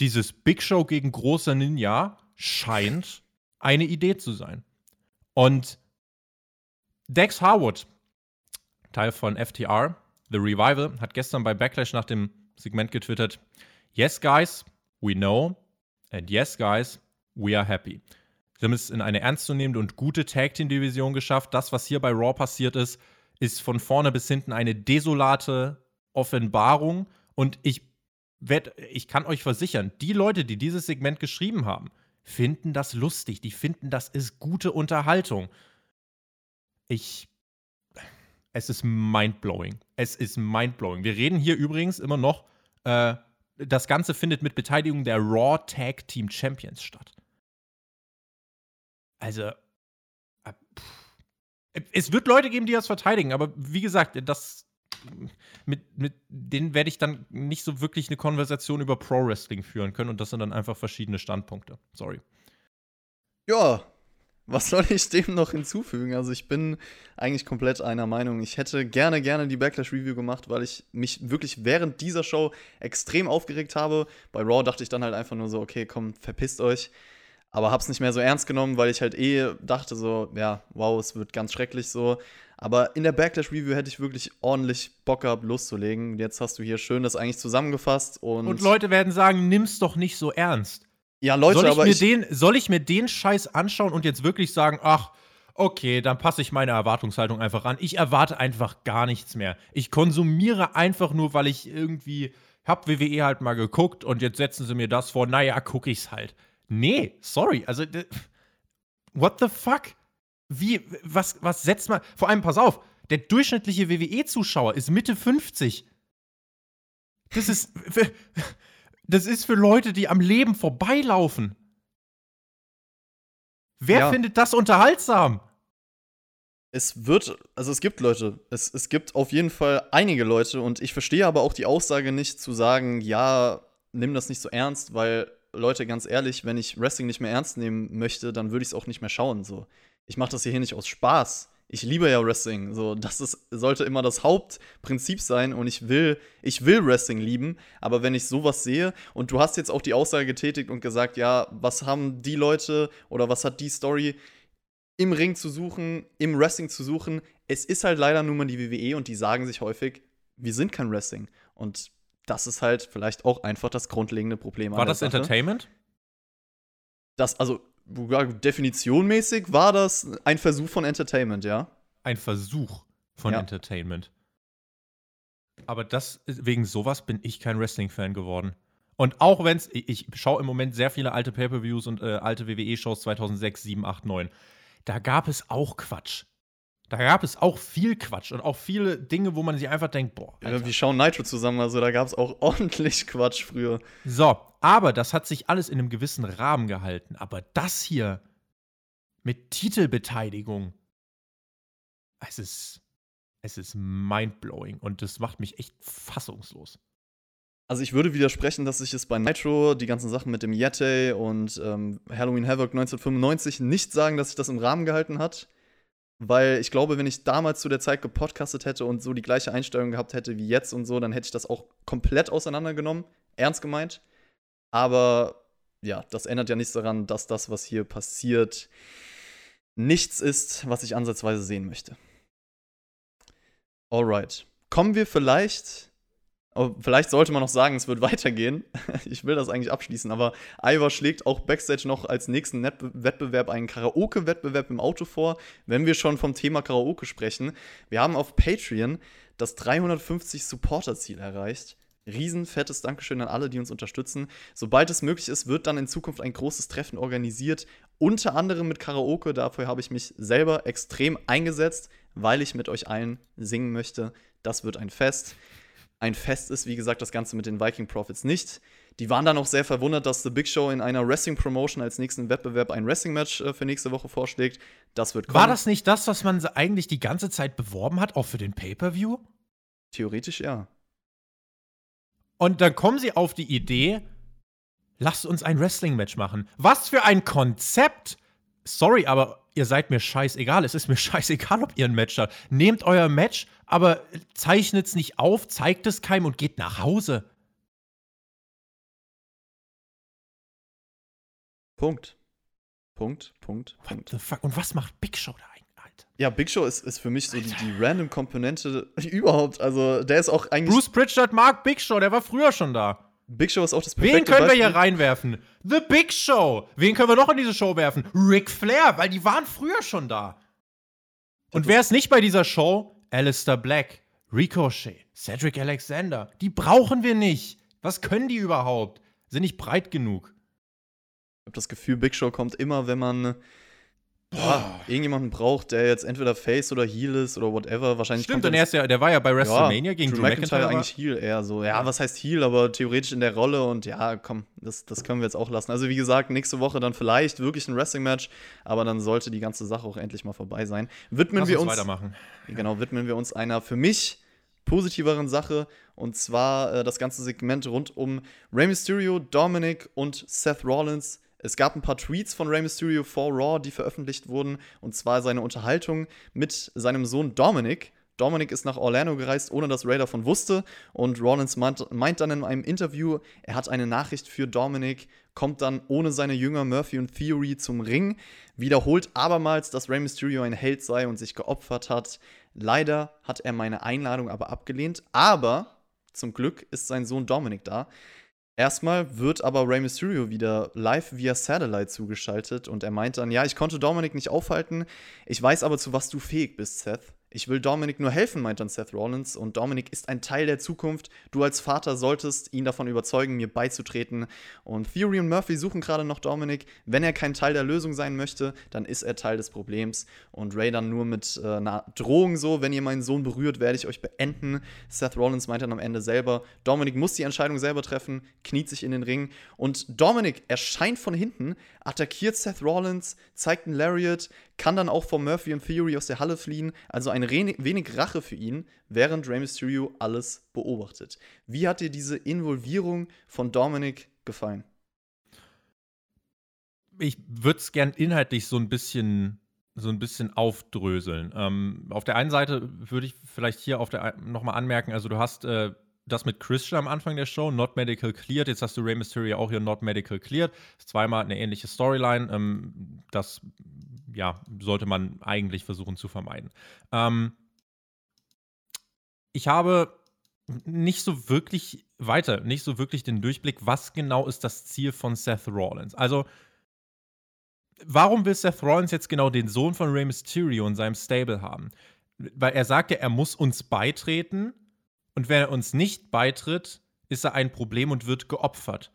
dieses Big Show gegen großer Ninja scheint eine Idee zu sein. Und Dex Harwood, Teil von FTR, The Revival, hat gestern bei Backlash nach dem Segment getwittert: Yes, guys, we know. And yes, guys, we are happy. Sie haben es in eine ernstzunehmende und gute Tag Team Division geschafft. Das, was hier bei Raw passiert ist, ist von vorne bis hinten eine desolate Offenbarung. Und ich werd, ich kann euch versichern, die Leute, die dieses Segment geschrieben haben, finden das lustig. Die finden, das ist gute Unterhaltung. Ich. Es ist mindblowing. Es ist mindblowing. Wir reden hier übrigens immer noch. Äh, das Ganze findet mit Beteiligung der Raw Tag Team Champions statt. Also, äh, es wird Leute geben, die das verteidigen, aber wie gesagt, das mit, mit denen werde ich dann nicht so wirklich eine Konversation über Pro Wrestling führen können und das sind dann einfach verschiedene Standpunkte. Sorry. Ja, was soll ich dem noch hinzufügen? Also ich bin eigentlich komplett einer Meinung. Ich hätte gerne, gerne die Backlash Review gemacht, weil ich mich wirklich während dieser Show extrem aufgeregt habe. Bei Raw dachte ich dann halt einfach nur so, okay, komm, verpisst euch aber hab's nicht mehr so ernst genommen, weil ich halt eh dachte so, ja, wow, es wird ganz schrecklich so. Aber in der Backlash-Review hätte ich wirklich ordentlich Bock gehabt, loszulegen. Jetzt hast du hier schön das eigentlich zusammengefasst und. Und Leute werden sagen, nimm's doch nicht so ernst. Ja, Leute, soll ich aber. Mir ich den, soll ich mir den Scheiß anschauen und jetzt wirklich sagen, ach, okay, dann passe ich meine Erwartungshaltung einfach an. Ich erwarte einfach gar nichts mehr. Ich konsumiere einfach nur, weil ich irgendwie hab WWE halt mal geguckt und jetzt setzen sie mir das vor, naja, guck ich's halt. Nee, sorry. Also, what the fuck? Wie, was, was setzt man. Vor allem, pass auf, der durchschnittliche WWE-Zuschauer ist Mitte 50. Das ist. Für, das ist für Leute, die am Leben vorbeilaufen. Wer Ja. findet das unterhaltsam? Es wird, also es gibt Leute, es, es gibt auf jeden Fall einige Leute und ich verstehe aber auch die Aussage nicht zu sagen, ja, nimm das nicht so ernst, weil Leute, ganz ehrlich, wenn ich Wrestling nicht mehr ernst nehmen möchte, dann würde ich es auch nicht mehr schauen. So. Ich mache das hier nicht aus Spaß. Ich liebe ja Wrestling. So, das ist, sollte immer das Hauptprinzip sein und ich will, ich will Wrestling lieben, aber wenn ich sowas sehe und du hast jetzt auch die Aussage getätigt und gesagt, ja, was haben die Leute oder was hat die Story im Ring zu suchen, im Wrestling zu suchen. Es ist halt leider nur mal die WWE und die sagen sich häufig, wir sind kein Wrestling. Und das ist halt vielleicht auch einfach das grundlegende Problem. an War das Sache. Entertainment? Das, also, ja, definitionmäßig war das ein Versuch von Entertainment, ja. Ein Versuch von Ja. Entertainment. Aber das wegen sowas bin ich kein Wrestling-Fan geworden. Und auch wenn es, ich, ich schaue im Moment sehr viele alte Pay-Per-Views und äh, alte WWE-Shows 2006, 7, 8, 9. Da gab es auch Quatsch. Da gab es auch viel Quatsch und auch viele Dinge, wo man sich einfach denkt, boah. ja. Alter. Wir schauen Nitro zusammen, also da gab es auch ordentlich Quatsch früher. So, aber das hat sich alles in einem gewissen Rahmen gehalten. Aber das hier mit Titelbeteiligung, es ist, es ist mindblowing und das macht mich echt fassungslos. Also ich würde widersprechen, dass ich es bei Nitro, die ganzen Sachen mit dem Yeti und ähm, Halloween Havoc 1995 nicht sagen, dass sich das im Rahmen gehalten hat. Weil ich glaube, wenn ich damals zu der Zeit gepodcastet hätte und so die gleiche Einstellung gehabt hätte wie jetzt und so, dann hätte ich das auch komplett auseinandergenommen. Ernst gemeint. Aber ja, das ändert ja nichts daran, dass das, was hier passiert, nichts ist, was ich ansatzweise sehen möchte. Alright. Kommen wir vielleicht Oh, vielleicht sollte man noch sagen, es wird weitergehen. Ich will das eigentlich abschließen, aber Ivar schlägt auch Backstage noch als nächsten Wettbewerb einen Karaoke-Wettbewerb im Auto vor, wenn wir schon vom Thema Karaoke sprechen. Wir haben auf Patreon das 350 Supporter-Ziel erreicht. Riesenfettes Dankeschön an alle, die uns unterstützen. Sobald es möglich ist, wird dann in Zukunft ein großes Treffen organisiert, unter anderem mit Karaoke. Dafür habe ich mich selber extrem eingesetzt, weil ich mit euch allen singen möchte. Das wird ein Fest ein Fest ist, wie gesagt, das Ganze mit den Viking Profits nicht. Die waren dann auch sehr verwundert, dass The Big Show in einer Wrestling-Promotion als nächsten Wettbewerb ein Wrestling-Match äh, für nächste Woche vorschlägt. Das wird kommen. War das nicht das, was man eigentlich die ganze Zeit beworben hat, auch für den Pay-Per-View? Theoretisch ja. Und dann kommen sie auf die Idee, lasst uns ein Wrestling-Match machen. Was für ein Konzept! Sorry, aber ihr seid mir scheißegal. Es ist mir scheißegal, ob ihr ein Match habt. Nehmt euer Match, aber zeichnet es nicht auf, zeigt es keinem und geht nach Hause. Punkt. Punkt, Punkt, What Punkt. the fuck? Und was macht Big Show da eigentlich, Alter? Ja, Big Show ist, ist für mich so die, die random Komponente überhaupt. Also, der ist auch eigentlich. Bruce Pritchard mag Big Show, der war früher schon da. Big Show ist auch das Wen perfekte können wir Beispiel. hier reinwerfen? The Big Show. Wen können wir noch in diese Show werfen? Ric Flair, weil die waren früher schon da. Und wer ist nicht bei dieser Show? Alistair Black, Ricochet, Cedric Alexander. Die brauchen wir nicht. Was können die überhaupt? Sind nicht breit genug. Ich habe das Gefühl, Big Show kommt immer, wenn man boah, irgendjemanden braucht, der jetzt entweder Face oder Heel ist oder whatever. Wahrscheinlich Stimmt, und er ist ja, der war ja bei WrestleMania gegen Drew, McIntyre. aber- eigentlich Heel eher so. Ja, was heißt Heel, aber theoretisch in der Rolle und ja, komm, das, das können wir jetzt auch lassen. Also wie gesagt, nächste Woche dann vielleicht wirklich ein Wrestling-Match, aber dann sollte die ganze Sache auch endlich mal vorbei sein. Widmen Lass wir uns uns, weitermachen. genau, widmen wir uns einer für mich positiveren Sache und zwar äh, das ganze Segment rund um Rey Mysterio, Dominic und Seth Rollins. Es gab ein paar Tweets von Rey Mysterio vor Raw, die veröffentlicht wurden, und zwar seine Unterhaltung mit seinem Sohn Dominic. Dominic ist nach Orlando gereist, ohne dass Ray davon wusste. Und Rollins meint, dann in einem Interview, er hat eine Nachricht für Dominic, kommt dann ohne seine Jünger Murphy und Theory zum Ring, wiederholt abermals, dass Rey Mysterio ein Held sei und sich geopfert hat. Leider hat er meine Einladung aber abgelehnt, aber zum Glück ist sein Sohn Dominic da. Erstmal wird aber Rey Mysterio wieder live via Satellite zugeschaltet und er meint dann, ja, ich konnte Dominic nicht aufhalten, ich weiß aber, zu was du fähig bist, Seth. Ich will Dominic nur helfen, meint dann Seth Rollins. Und Dominic ist ein Teil der Zukunft. Du als Vater solltest ihn davon überzeugen, mir beizutreten. Und Theory und Murphy suchen gerade noch Dominic. Wenn er kein Teil der Lösung sein möchte, dann ist er Teil des Problems. Und Ray dann nur mit äh, einer Drohung so, wenn ihr meinen Sohn berührt, werde ich euch beenden. Seth Rollins meint dann am Ende selber, Dominic muss die Entscheidung selber treffen, kniet sich in den Ring. Und Dominic erscheint von hinten, attackiert Seth Rollins, zeigt einen Lariat, kann dann auch vor Murphy und Theory aus der Halle fliehen. Also ein wenig Rache für ihn, während Rey Mysterio alles beobachtet. Wie hat dir diese Involvierung von Dominic gefallen? Ich würde es gern inhaltlich so ein bisschen so ein bisschen aufdröseln. Ähm, auf der einen Seite würde ich vielleicht hier auf der nochmal anmerken, also du hast äh, das mit Christian am Anfang der Show, Not Medical Cleared. Jetzt hast du Rey Mysterio auch hier Not Medical Cleared. Zweimal eine ähnliche Storyline. Ähm, das ja, sollte man eigentlich versuchen zu vermeiden. Ähm, ich habe nicht so wirklich weiter, nicht so wirklich den Durchblick, was genau ist das Ziel von Seth Rollins. Also, warum will Seth Rollins jetzt genau den Sohn von Rey Mysterio in seinem Stable haben? Weil er sagt ja, er muss uns beitreten und wenn er uns nicht beitritt, ist er ein Problem und wird geopfert.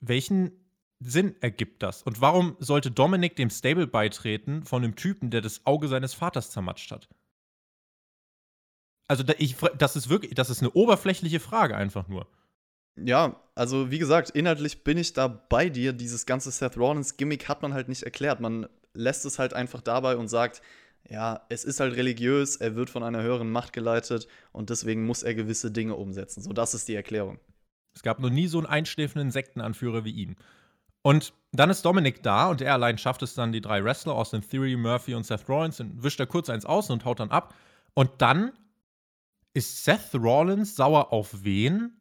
Welchen Sinn ergibt das? Und warum sollte Dominik dem Stable beitreten von einem Typen, der das Auge seines Vaters zermatscht hat? Also, ich, das ist wirklich, das ist eine oberflächliche Frage einfach nur. Ja, also wie gesagt, inhaltlich bin ich da bei dir. Dieses ganze Seth Rollins-Gimmick hat man halt nicht erklärt. Man lässt es halt einfach dabei und sagt, ja, es ist halt religiös, er wird von einer höheren Macht geleitet und deswegen muss er gewisse Dinge umsetzen. So, das ist die Erklärung. Es gab noch nie so einen einschläfenden Sektenanführer wie ihn. Und dann ist Dominik da und er allein schafft es dann, die drei Wrestler, Austin Theory, Murphy und Seth Rollins, und wischt er kurz eins aus und haut dann ab. Und dann ist Seth Rollins sauer auf wen?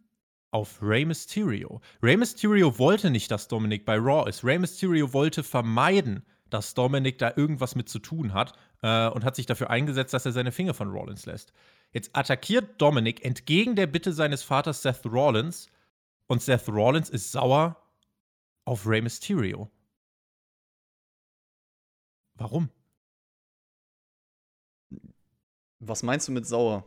Auf Rey Mysterio. Rey Mysterio wollte nicht, dass Dominik bei Raw ist. Rey Mysterio wollte vermeiden, dass Dominik da irgendwas mit zu tun hat äh, und hat sich dafür eingesetzt, dass er seine Finger von Rollins lässt. Jetzt attackiert Dominik entgegen der Bitte seines Vaters Seth Rollins und Seth Rollins ist sauer auf Rey Mysterio. Warum? Was meinst du mit sauer?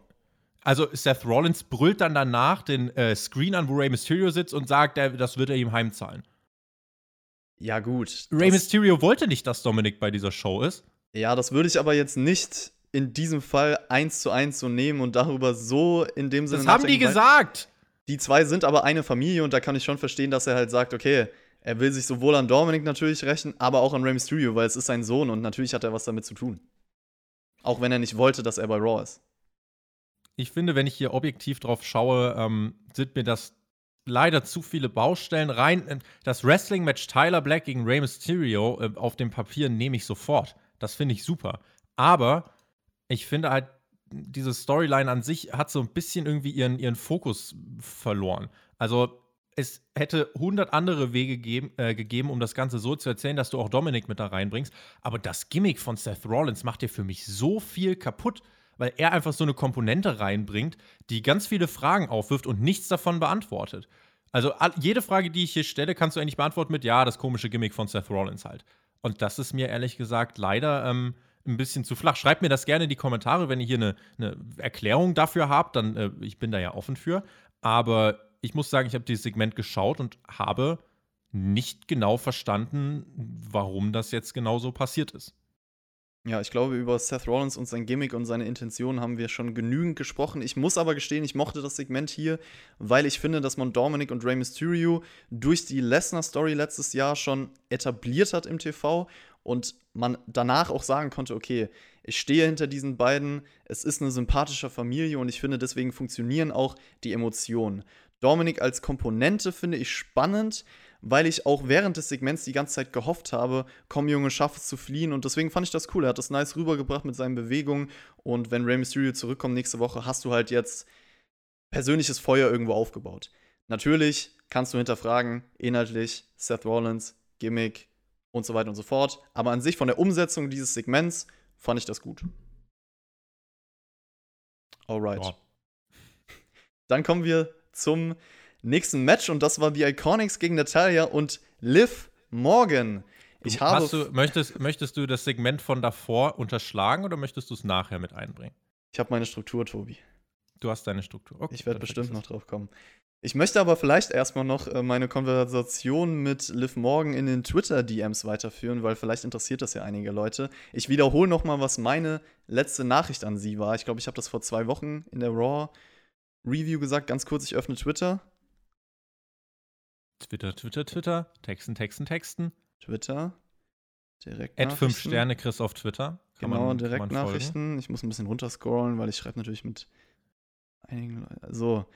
Also Seth Rollins brüllt dann danach den äh, Screen an, wo Rey Mysterio sitzt und sagt, das wird er ihm heimzahlen. Ja, gut. Rey Mysterio wollte nicht, dass Dominik bei dieser Show ist. Ja, das würde ich aber jetzt nicht in diesem Fall eins zu eins so nehmen und darüber so in dem Sinne. Das haben die gesagt! Die zwei sind aber eine Familie und da kann ich schon verstehen, dass er halt sagt, okay, er will sich sowohl an Dominic natürlich rächen, aber auch an Rey Mysterio, weil es ist sein Sohn und natürlich hat er was damit zu tun. Auch wenn er nicht wollte, dass er bei Raw ist. Ich finde, wenn ich hier objektiv drauf schaue, ähm, sind mir das leider zu viele Baustellen rein. Äh, das Wrestling-Match Tyler Black gegen Rey Mysterio äh, auf dem Papier nehme ich sofort. Das finde ich super. Aber ich finde halt, diese Storyline an sich hat so ein bisschen irgendwie ihren, ihren Fokus verloren. Also es hätte 100 andere Wege geben, äh, gegeben, um das Ganze so zu erzählen, dass du auch Dominik mit da reinbringst. Aber das Gimmick von Seth Rollins macht dir für mich so viel kaputt, weil er einfach so eine Komponente reinbringt, die ganz viele Fragen aufwirft und nichts davon beantwortet. Also jede Frage, die ich hier stelle, kannst du eigentlich beantworten mit Ja, das komische Gimmick von Seth Rollins halt. Und das ist mir ehrlich gesagt leider ähm, ein bisschen zu flach. Schreibt mir das gerne in die Kommentare, wenn ihr hier eine, eine Erklärung dafür habt, dann äh, ich bin da ja offen für. Aber ich muss sagen, ich habe dieses Segment geschaut und habe nicht genau verstanden, warum das jetzt genau so passiert ist. Ja, ich glaube, über Seth Rollins und sein Gimmick und seine Intentionen haben wir schon genügend gesprochen. Ich muss aber gestehen, ich mochte das Segment hier, weil ich finde, dass man Dominic und Rey Mysterio durch die Lesnar-Story letztes Jahr schon etabliert hat im TV und man danach auch sagen konnte, okay, ich stehe hinter diesen beiden, es ist eine sympathische Familie und ich finde, deswegen funktionieren auch die Emotionen. Dominik als Komponente finde ich spannend, weil ich auch während des Segments die ganze Zeit gehofft habe, komm Junge, schaff es zu fliehen und deswegen fand ich das cool. Er hat das nice rübergebracht mit seinen Bewegungen und wenn Rey Mysterio zurückkommt nächste Woche, hast du halt jetzt persönliches Feuer irgendwo aufgebaut. Natürlich kannst du hinterfragen, inhaltlich, Seth Rollins, Gimmick und so weiter und so fort, aber an sich von der Umsetzung dieses Segments fand ich das gut. Alright. Ja. Dann kommen wir zum nächsten Match und das war die Iconics gegen Natalia und Liv Morgan. Ich habe. Du, möchtest, möchtest du das Segment von davor unterschlagen oder möchtest du es nachher mit einbringen? Ich habe meine Struktur, Tobi. Du hast deine Struktur. Okay, ich werde bestimmt noch drauf kommen. Ich möchte aber vielleicht erstmal noch äh, meine Konversation mit Liv Morgan in den Twitter-DMs weiterführen, weil vielleicht interessiert das ja einige Leute. Ich wiederhole nochmal, was meine letzte Nachricht an sie war. Ich glaube, ich habe das vor zwei Wochen in der Raw Review gesagt. Ganz kurz, ich öffne Twitter. Twitter, Twitter, Twitter. Texten, Texten, Texten. Twitter. Direkt Add 5 Sterne Chris auf Twitter. Kann genau, Direktnachrichten. Ich muss ein bisschen runterscrollen, weil ich schreibe natürlich mit einigen Leuten. So.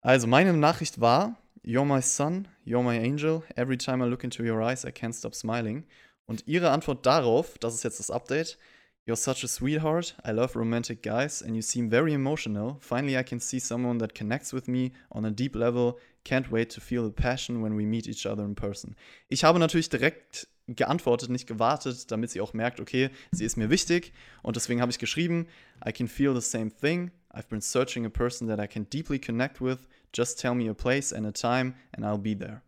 Also, meine Nachricht war: You're my son, you're my angel. Every time I look into your eyes, I can't stop smiling. Und ihre Antwort darauf, das ist jetzt das Update: You're such a sweetheart. I love romantic guys, and you seem very emotional. Finally, I can see someone that connects with me on a deep level. Can't wait to feel the passion when we meet each other in person. Ich habe natürlich direkt geantwortet, nicht gewartet, damit sie auch merkt, okay, sie ist mir wichtig. Und deswegen habe ich geschrieben: I can feel the same thing. I've been searching a person that I can deeply connect with. Just tell me a place and a time and I'll be there.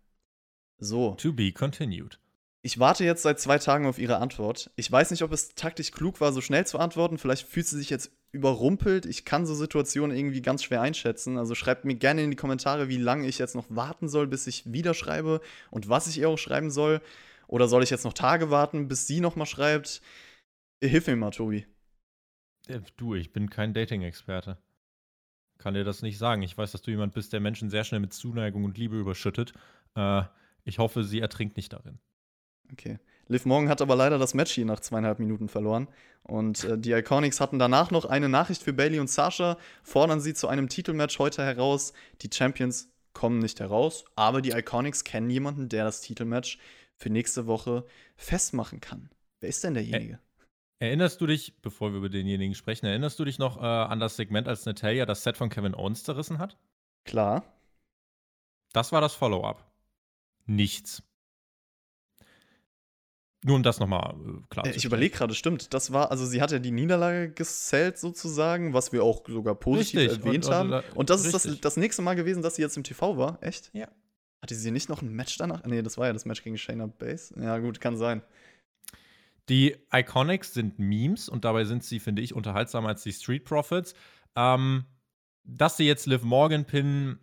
So. To be continued. Ich warte jetzt seit zwei Tagen auf Ihre Antwort. Ich weiß nicht, ob es taktisch klug war, so schnell zu antworten. Vielleicht fühlt sie sich jetzt überrumpelt. Ich kann so Situationen irgendwie ganz schwer einschätzen. Also schreibt mir gerne in die Kommentare, wie lange ich jetzt noch warten soll, bis ich wieder schreibe und was ich ihr auch schreiben soll. Oder soll ich jetzt noch Tage warten, bis sie nochmal schreibt? Hilf mir mal, Tobi. Äh, du, ich bin kein Dating-Experte. Kann dir das nicht sagen. Ich weiß, dass du jemand bist, der Menschen sehr schnell mit Zuneigung und Liebe überschüttet. Äh, ich hoffe, sie ertrinkt nicht darin. Okay. Liv Morgan hat aber leider das Match hier nach zweieinhalb Minuten verloren. Und äh, die Iconics hatten danach noch eine Nachricht für Bailey und Sasha, fordern sie zu einem Titelmatch heute heraus. Die Champions kommen nicht heraus, aber die Iconics kennen jemanden, der das Titelmatch für nächste Woche festmachen kann. Wer ist denn derjenige? Erinnerst du dich, bevor wir über denjenigen sprechen, erinnerst du dich noch äh, an das Segment, als Natalia das Set von Kevin Owens zerrissen hat? Klar. Das war das Follow-up. Nichts. Nur um das nochmal äh, klar äh, Ich überlege gerade, stimmt. Das war, also sie hat ja die Niederlage gesellt sozusagen, was wir auch sogar positiv richtig. erwähnt und, haben. Und, und das richtig. ist das, das nächste Mal gewesen, dass sie jetzt im TV war, echt? Ja. Hatte sie nicht noch ein Match danach? Nee, das war ja das Match gegen Shayna Base. Ja, gut, kann sein. Die Iconics sind Memes und dabei sind sie, finde ich, unterhaltsamer als die Street Profits. Ähm, dass sie jetzt Liv Morgan pinnen,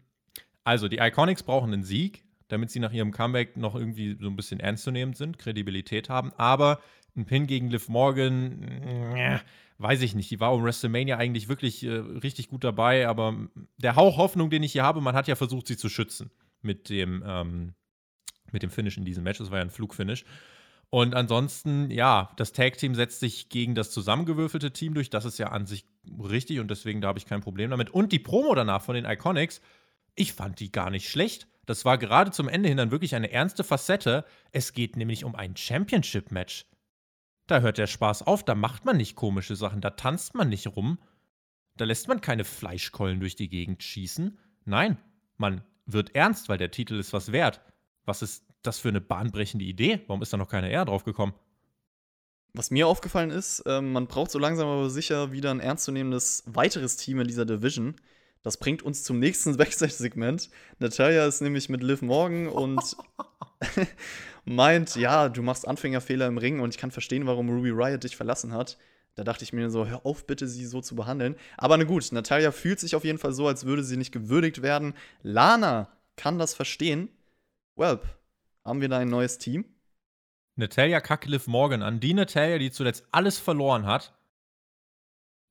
also die Iconics brauchen einen Sieg, damit sie nach ihrem Comeback noch irgendwie so ein bisschen ernstzunehmend sind, Kredibilität haben. Aber ein Pin gegen Liv Morgan, äh, weiß ich nicht. Die war um WrestleMania eigentlich wirklich äh, richtig gut dabei, aber der Hauch Hoffnung, den ich hier habe, man hat ja versucht, sie zu schützen mit dem, ähm, mit dem Finish in diesem Match. Das war ja ein Flugfinish. Und ansonsten, ja, das Tag-Team setzt sich gegen das zusammengewürfelte Team durch. Das ist ja an sich richtig und deswegen da habe ich kein Problem damit. Und die Promo danach von den Iconics, ich fand die gar nicht schlecht. Das war gerade zum Ende hin dann wirklich eine ernste Facette. Es geht nämlich um ein Championship-Match. Da hört der Spaß auf, da macht man nicht komische Sachen, da tanzt man nicht rum. Da lässt man keine Fleischkollen durch die Gegend schießen. Nein, man wird ernst, weil der Titel ist was wert. Was ist das für eine bahnbrechende Idee? Warum ist da noch keiner eher drauf gekommen? Was mir aufgefallen ist, äh, man braucht so langsam aber sicher wieder ein ernstzunehmendes weiteres Team in dieser Division. Das bringt uns zum nächsten Backstage-Segment. Natalia ist nämlich mit Liv Morgan und meint, ja, du machst Anfängerfehler im Ring und ich kann verstehen, warum Ruby Riot dich verlassen hat. Da dachte ich mir so, hör auf, bitte sie so zu behandeln. Aber na gut, Natalia fühlt sich auf jeden Fall so, als würde sie nicht gewürdigt werden. Lana kann das verstehen. Welp, haben wir da ein neues Team? Natalia kackt Liv Morgan an. Die Natalia, die zuletzt alles verloren hat.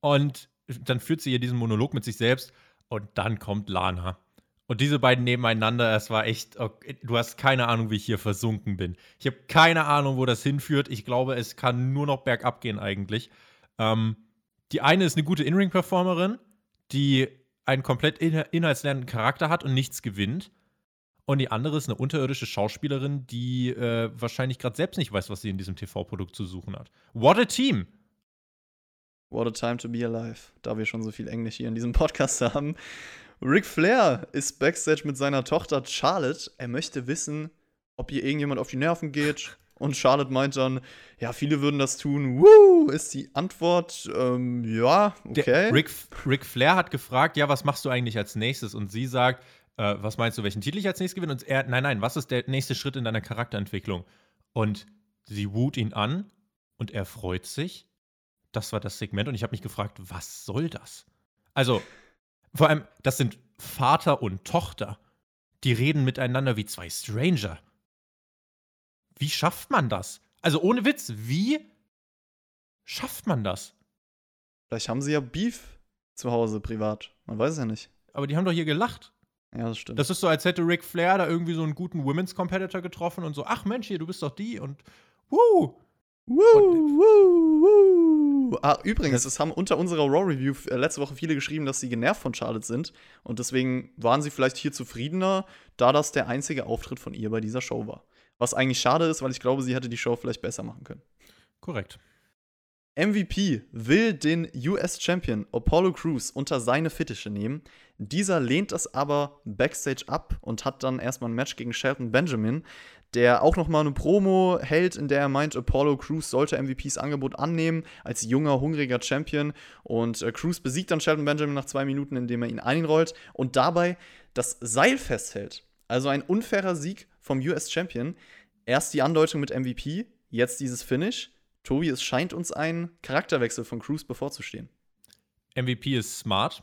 Und dann führt sie hier diesen Monolog mit sich selbst. Und dann kommt Lana. Und diese beiden nebeneinander, es war echt, okay, du hast keine Ahnung, wie ich hier versunken bin. Ich habe keine Ahnung, wo das hinführt. Ich glaube, es kann nur noch bergab gehen eigentlich. Ähm, die eine ist eine gute In-Ring-Performerin, die einen komplett inhaltsleeren Charakter hat und nichts gewinnt. Und die andere ist eine unterirdische Schauspielerin, die äh, wahrscheinlich gerade selbst nicht weiß, was sie in diesem TV-Produkt zu suchen hat. What a team! What a time to be alive, da wir schon so viel Englisch hier in diesem Podcast haben. Ric Flair ist backstage mit seiner Tochter Charlotte. Er möchte wissen, ob ihr irgendjemand auf die Nerven geht. Und Charlotte meint dann, ja, viele würden das tun. Woo, ist die Antwort, ähm, ja, okay. Ric, Ric Flair hat gefragt, ja, was machst du eigentlich als nächstes? Und sie sagt, äh, was meinst du, welchen Titel ich als nächstes gewinne? Und er, nein, nein, was ist der nächste Schritt in deiner Charakterentwicklung? Und sie wut ihn an und er freut sich. Das war das Segment und ich habe mich gefragt, was soll das? Also, vor allem, das sind Vater und Tochter. Die reden miteinander wie zwei Stranger. Wie schafft man das? Also ohne Witz, wie schafft man das? Vielleicht haben sie ja Beef zu Hause privat. Man weiß es ja nicht. Aber die haben doch hier gelacht. Ja, das stimmt. Das ist so, als hätte Ric Flair da irgendwie so einen guten Women's Competitor getroffen und so, ach Mensch, hier, du bist doch die und wuh. Woo, woo, woo. Ah, übrigens, es haben unter unserer Raw Review äh, letzte Woche viele geschrieben, dass sie genervt von Charlotte sind. Und deswegen waren sie vielleicht hier zufriedener, da das der einzige Auftritt von ihr bei dieser Show war. Was eigentlich schade ist, weil ich glaube, sie hätte die Show vielleicht besser machen können. Korrekt. MVP will den US-Champion Apollo Crews unter seine Fittiche nehmen. Dieser lehnt das aber backstage ab und hat dann erstmal ein Match gegen Shelton Benjamin, der auch nochmal eine Promo hält, in der er meint, Apollo Crews sollte MVPs Angebot annehmen als junger, hungriger Champion. Und äh, Crews besiegt dann Shelton Benjamin nach zwei Minuten, indem er ihn einrollt und dabei das Seil festhält. Also ein unfairer Sieg vom US-Champion. Erst die Andeutung mit MVP, jetzt dieses Finish. Tobi, es scheint uns ein Charakterwechsel von Cruz bevorzustehen. MVP ist smart.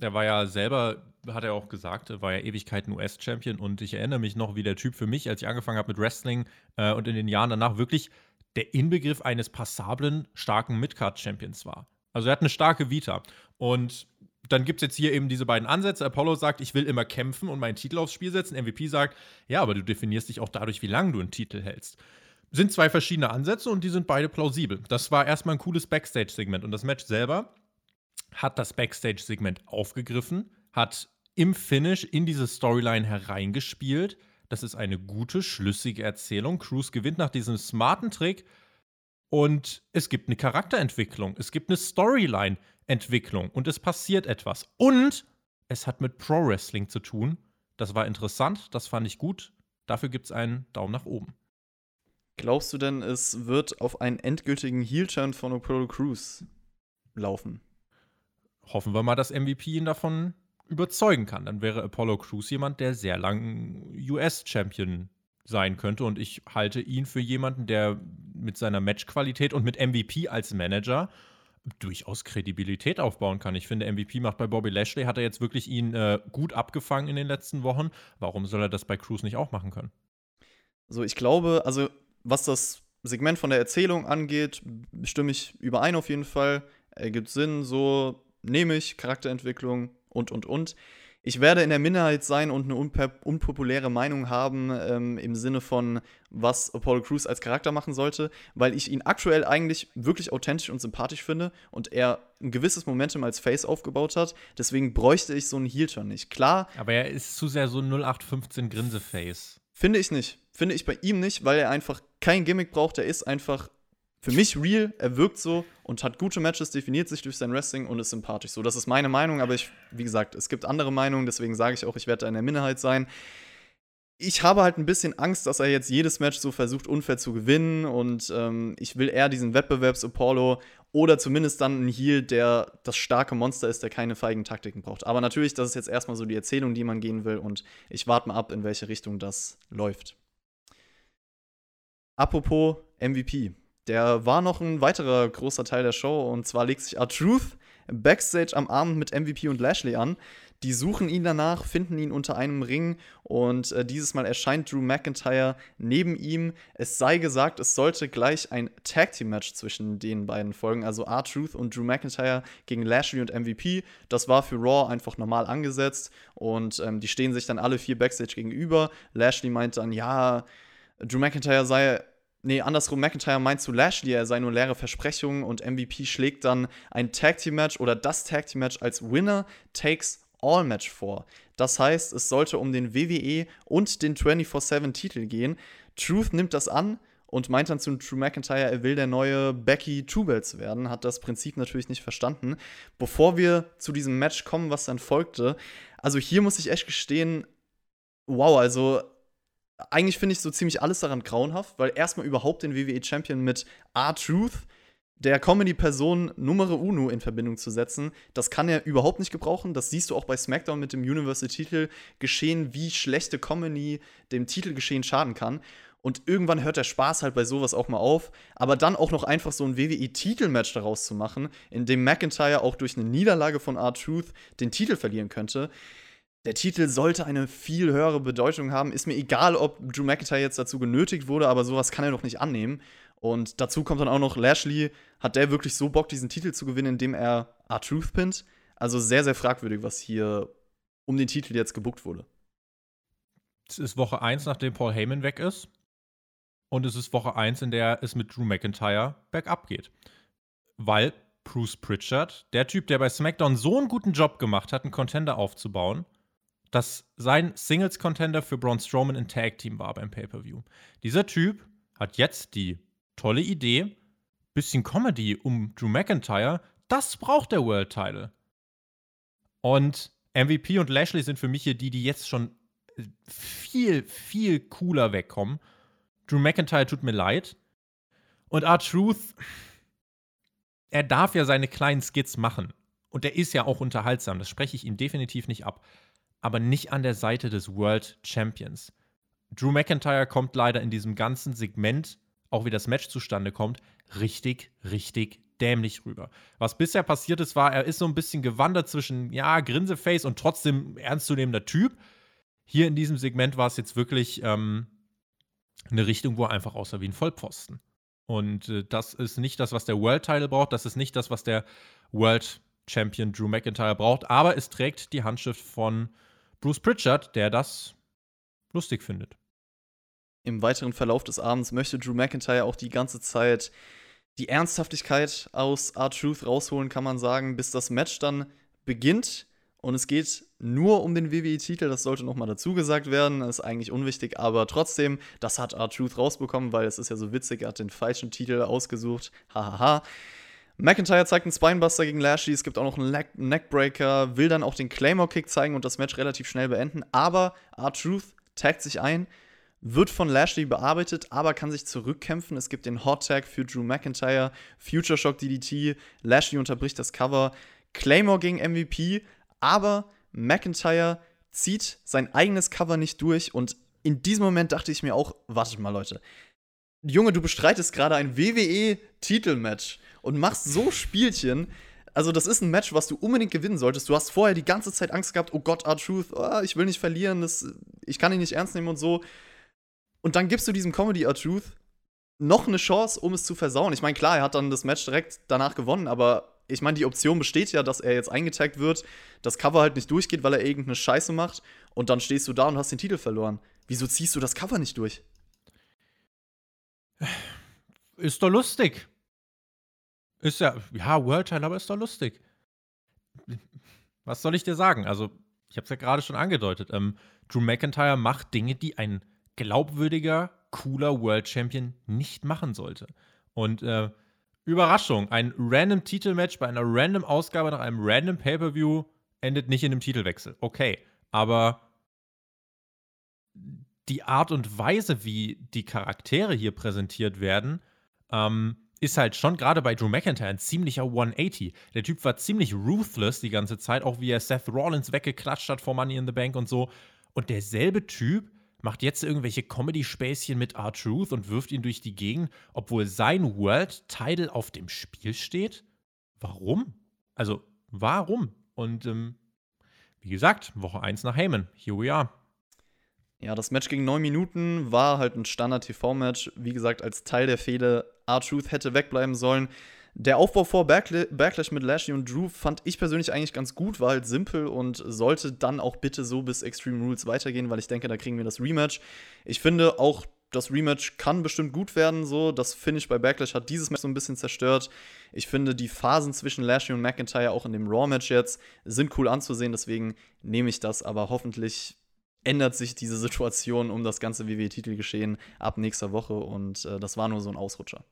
Er war ja selber, hat er auch gesagt, war ja Ewigkeiten US-Champion und ich erinnere mich noch, wie der Typ für mich, als ich angefangen habe mit Wrestling äh, und in den Jahren danach wirklich der Inbegriff eines passablen, starken Midcard-Champions war. Also er hat eine starke Vita. Und dann gibt es jetzt hier eben diese beiden Ansätze. Apollo sagt, ich will immer kämpfen und meinen Titel aufs Spiel setzen. MVP sagt, ja, aber du definierst dich auch dadurch, wie lange du einen Titel hältst sind zwei verschiedene Ansätze und die sind beide plausibel. Das war erstmal ein cooles Backstage-Segment und das Match selber hat das Backstage-Segment aufgegriffen, hat im Finish in diese Storyline hereingespielt. Das ist eine gute, schlüssige Erzählung. Cruz gewinnt nach diesem smarten Trick und es gibt eine Charakterentwicklung, es gibt eine Storyline-Entwicklung und es passiert etwas. Und es hat mit Pro-Wrestling zu tun. Das war interessant, das fand ich gut. Dafür gibt es einen Daumen nach oben. Glaubst du denn, es wird auf einen endgültigen Heel-Turn von Apollo Crews laufen? Hoffen wir mal, dass MVP ihn davon überzeugen kann. Dann wäre Apollo Crews jemand, der sehr lang US-Champion sein könnte. Und ich halte ihn für jemanden, der mit seiner Matchqualität und mit MVP als Manager durchaus Kredibilität aufbauen kann. Ich finde, MVP macht bei Bobby Lashley, hat er jetzt wirklich ihn äh, gut abgefangen in den letzten Wochen. Warum soll er das bei Cruz nicht auch machen können? So, ich glaube, also was das Segment von der Erzählung angeht, stimme ich überein auf jeden Fall. Ergibt Sinn, so nehme ich Charakterentwicklung und, und, und. Ich werde in der Minderheit sein und eine unpopuläre Meinung haben ähm, im Sinne von, was Apollo Crews als Charakter machen sollte, weil ich ihn aktuell eigentlich wirklich authentisch und sympathisch finde und er ein gewisses Momentum als Face aufgebaut hat. Deswegen bräuchte ich so einen Heel-Turn nicht. Klar. Aber er ist zu sehr so ein 0815 Grinse-Face. Finde ich nicht. Finde ich bei ihm nicht, weil er einfach kein Gimmick braucht. Er ist einfach für mich real. Er wirkt so und hat gute Matches, definiert sich durch sein Wrestling und ist sympathisch. So, das ist meine Meinung, aber ich, wie gesagt, es gibt andere Meinungen, deswegen sage ich auch, ich werde da in der Minderheit sein. Ich habe halt ein bisschen Angst, dass er jetzt jedes Match so versucht, unfair zu gewinnen und ähm, ich will eher diesen Wettbewerbs-Apollo oder zumindest dann ein Heal, der das starke Monster ist, der keine feigen Taktiken braucht. Aber natürlich, das ist jetzt erstmal so die Erzählung, die man gehen will und ich warte mal ab, in welche Richtung das läuft. Apropos MVP. Der war noch ein weiterer großer Teil der Show und zwar legt sich R-Truth backstage am Abend mit MVP und Lashley an. Die suchen ihn danach, finden ihn unter einem Ring und äh, dieses Mal erscheint Drew McIntyre neben ihm. Es sei gesagt, es sollte gleich ein Tag Team Match zwischen den beiden folgen, also R-Truth und Drew McIntyre gegen Lashley und MVP. Das war für Raw einfach normal angesetzt und ähm, die stehen sich dann alle vier backstage gegenüber. Lashley meint dann, ja, Drew McIntyre sei Nee, andersrum, McIntyre meint zu Lashley, er sei nur leere Versprechungen und MVP schlägt dann ein Tag Team Match oder das Tag Team Match als Winner Takes All Match vor. Das heißt, es sollte um den WWE und den 24-7 Titel gehen. Truth nimmt das an und meint dann zu Drew McIntyre, er will der neue Becky Two Belts werden, hat das Prinzip natürlich nicht verstanden. Bevor wir zu diesem Match kommen, was dann folgte, also hier muss ich echt gestehen, wow, also eigentlich finde ich so ziemlich alles daran grauenhaft, weil erstmal überhaupt den WWE Champion mit R-Truth, der Comedy-Person Numero Uno in Verbindung zu setzen, das kann er überhaupt nicht gebrauchen. Das siehst du auch bei SmackDown mit dem Universal-Titel geschehen, wie schlechte Comedy dem Titelgeschehen schaden kann. Und irgendwann hört der Spaß halt bei sowas auch mal auf. Aber dann auch noch einfach so ein WWE-Titelmatch daraus zu machen, in dem McIntyre auch durch eine Niederlage von R-Truth den Titel verlieren könnte. Der Titel sollte eine viel höhere Bedeutung haben. Ist mir egal, ob Drew McIntyre jetzt dazu genötigt wurde, aber sowas kann er doch nicht annehmen. Und dazu kommt dann auch noch Lashley. Hat der wirklich so Bock, diesen Titel zu gewinnen, indem er R-Truth pinnt? Also sehr, sehr fragwürdig, was hier um den Titel jetzt gebuckt wurde. Es ist Woche 1, nachdem Paul Heyman weg ist. Und es ist Woche 1, in der es mit Drew McIntyre bergab geht. Weil Bruce Pritchard, der Typ, der bei SmackDown so einen guten Job gemacht hat, einen Contender aufzubauen, dass sein Singles-Contender für Braun Strowman ein Tag-Team war beim Pay-Per-View. Dieser Typ hat jetzt die tolle Idee, bisschen Comedy um Drew McIntyre, das braucht der World Title. Und MVP und Lashley sind für mich hier die, die jetzt schon viel, viel cooler wegkommen. Drew McIntyre tut mir leid. Und R-Truth, er darf ja seine kleinen Skits machen. Und er ist ja auch unterhaltsam. Das spreche ich ihm definitiv nicht ab. Aber nicht an der Seite des World Champions. Drew McIntyre kommt leider in diesem ganzen Segment, auch wie das Match zustande kommt, richtig, richtig dämlich rüber. Was bisher passiert ist, war, er ist so ein bisschen gewandert zwischen, ja, Grinseface und trotzdem ernstzunehmender Typ. Hier in diesem Segment war es jetzt wirklich ähm, eine Richtung, wo er einfach aussah wie ein Vollpfosten. Und äh, das ist nicht das, was der World Title braucht. Das ist nicht das, was der World Champion Drew McIntyre braucht. Aber es trägt die Handschrift von Bruce Pritchard, der das lustig findet. Im weiteren Verlauf des Abends möchte Drew McIntyre auch die ganze Zeit die Ernsthaftigkeit aus R-Truth rausholen, kann man sagen, bis das Match dann beginnt. Und es geht nur um den WWE-Titel, das sollte nochmal dazu gesagt werden, ist eigentlich unwichtig, aber trotzdem, das hat R-Truth rausbekommen, weil es ist ja so witzig, er hat den falschen Titel ausgesucht, hahaha. McIntyre zeigt einen Spinebuster gegen Lashley, es gibt auch noch einen Neckbreaker, will dann auch den Claymore-Kick zeigen und das Match relativ schnell beenden, aber R-Truth taggt sich ein, wird von Lashley bearbeitet, aber kann sich zurückkämpfen. Es gibt den Hot Tag für Drew McIntyre, Future Shock DDT, Lashley unterbricht das Cover, Claymore gegen MVP, aber McIntyre zieht sein eigenes Cover nicht durch und in diesem Moment dachte ich mir auch, wartet mal Leute, Junge, du bestreitest gerade ein WWE-Titelmatch und machst so Spielchen. Also, das ist ein Match, was du unbedingt gewinnen solltest. Du hast vorher die ganze Zeit Angst gehabt, oh Gott, R-Truth, oh, ich will nicht verlieren, das, ich kann ihn nicht ernst nehmen und so. Und dann gibst du diesem Comedy R-Truth noch eine Chance, um es zu versauen. Ich meine, klar, er hat dann das Match direkt danach gewonnen, aber ich meine, die Option besteht ja, dass er jetzt eingetaggt wird, das Cover halt nicht durchgeht, weil er irgendeine Scheiße macht und dann stehst du da und hast den Titel verloren. Wieso ziehst du das Cover nicht durch? Ist doch lustig. Ist ja, ja, World Title, aber ist doch lustig. Was soll ich dir sagen? Also, ich habe es ja gerade schon angedeutet. Ähm, Drew McIntyre macht Dinge, die ein glaubwürdiger, cooler World Champion nicht machen sollte. Und äh, Überraschung, ein random Titelmatch bei einer random Ausgabe nach einem random Pay-per-View endet nicht in einem Titelwechsel. Okay, aber die Art und Weise, wie die Charaktere hier präsentiert werden, ähm, ist halt schon gerade bei Drew McIntyre ein ziemlicher 180. Der Typ war ziemlich ruthless die ganze Zeit, auch wie er Seth Rollins weggeklatscht hat vor Money in the Bank und so. Und derselbe Typ macht jetzt irgendwelche Comedy-Späßchen mit R-Truth und wirft ihn durch die Gegend, obwohl sein World-Title auf dem Spiel steht? Warum? Also, warum? Und ähm, wie gesagt, Woche 1 nach Heyman. Here we are. Ja, das Match gegen neun Minuten war halt ein Standard-TV-Match. Wie gesagt, als Teil der Fehde. R-Truth hätte wegbleiben sollen. Der Aufbau vor Backlash mit Lashley und Drew fand ich persönlich eigentlich ganz gut, war halt simpel und sollte dann auch bitte so bis Extreme Rules weitergehen, weil ich denke, da kriegen wir das Rematch. Ich finde auch, das Rematch kann bestimmt gut werden, so. Das Finish bei Backlash hat dieses Match so ein bisschen zerstört. Ich finde, die Phasen zwischen Lashley und McIntyre auch in dem Raw-Match jetzt sind cool anzusehen, deswegen nehme ich das, aber hoffentlich ändert sich diese Situation um das ganze WWE-Titelgeschehen ab nächster Woche und äh, das war nur so ein Ausrutscher.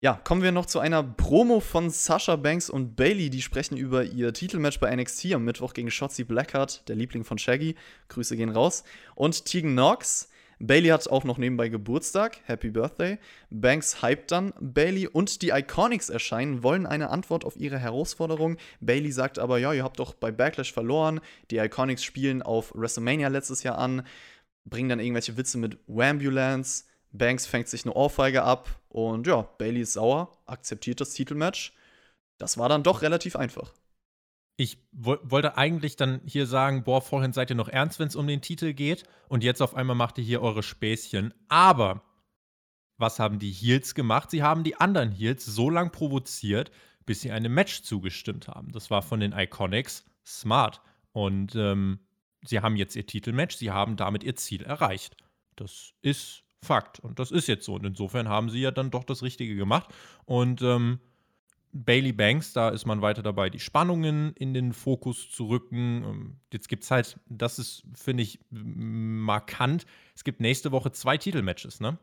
Ja, kommen wir noch zu einer Promo von Sasha Banks und Bailey. Die sprechen über ihr Titelmatch bei NXT am Mittwoch gegen Shotzi Blackheart, der Liebling von Shaggy. Grüße gehen raus. Und Tegan Knox. Bailey hat auch noch nebenbei Geburtstag. Happy Birthday. Banks hypt dann Bailey und die Iconics erscheinen, wollen eine Antwort auf ihre Herausforderung. Bailey sagt aber, ja, ihr habt doch bei Backlash verloren. Die Iconics spielen auf WrestleMania letztes Jahr an. bringen dann irgendwelche Witze mit Wambulance. Banks fängt sich eine Ohrfeige ab und ja, Bailey ist sauer, akzeptiert das Titelmatch. Das war dann doch relativ einfach. Ich wollte eigentlich dann hier sagen, boah, vorhin seid ihr noch ernst, wenn es um den Titel geht und jetzt auf einmal macht ihr hier eure Späßchen. Aber was haben die Heels gemacht? Sie haben die anderen Heels so lang provoziert, bis sie einem Match zugestimmt haben. Das war von den Iconics smart. Und ähm, sie haben jetzt ihr Titelmatch, sie haben damit ihr Ziel erreicht. Das ist Fakt. Und das ist jetzt so. Und insofern haben sie ja dann doch das Richtige gemacht. Und ähm, Bailey Banks, da ist man weiter dabei, die Spannungen in den Fokus zu rücken. Ähm, jetzt gibt es halt, das ist, finde ich, markant. Es gibt nächste Woche zwei Titelmatches, ne?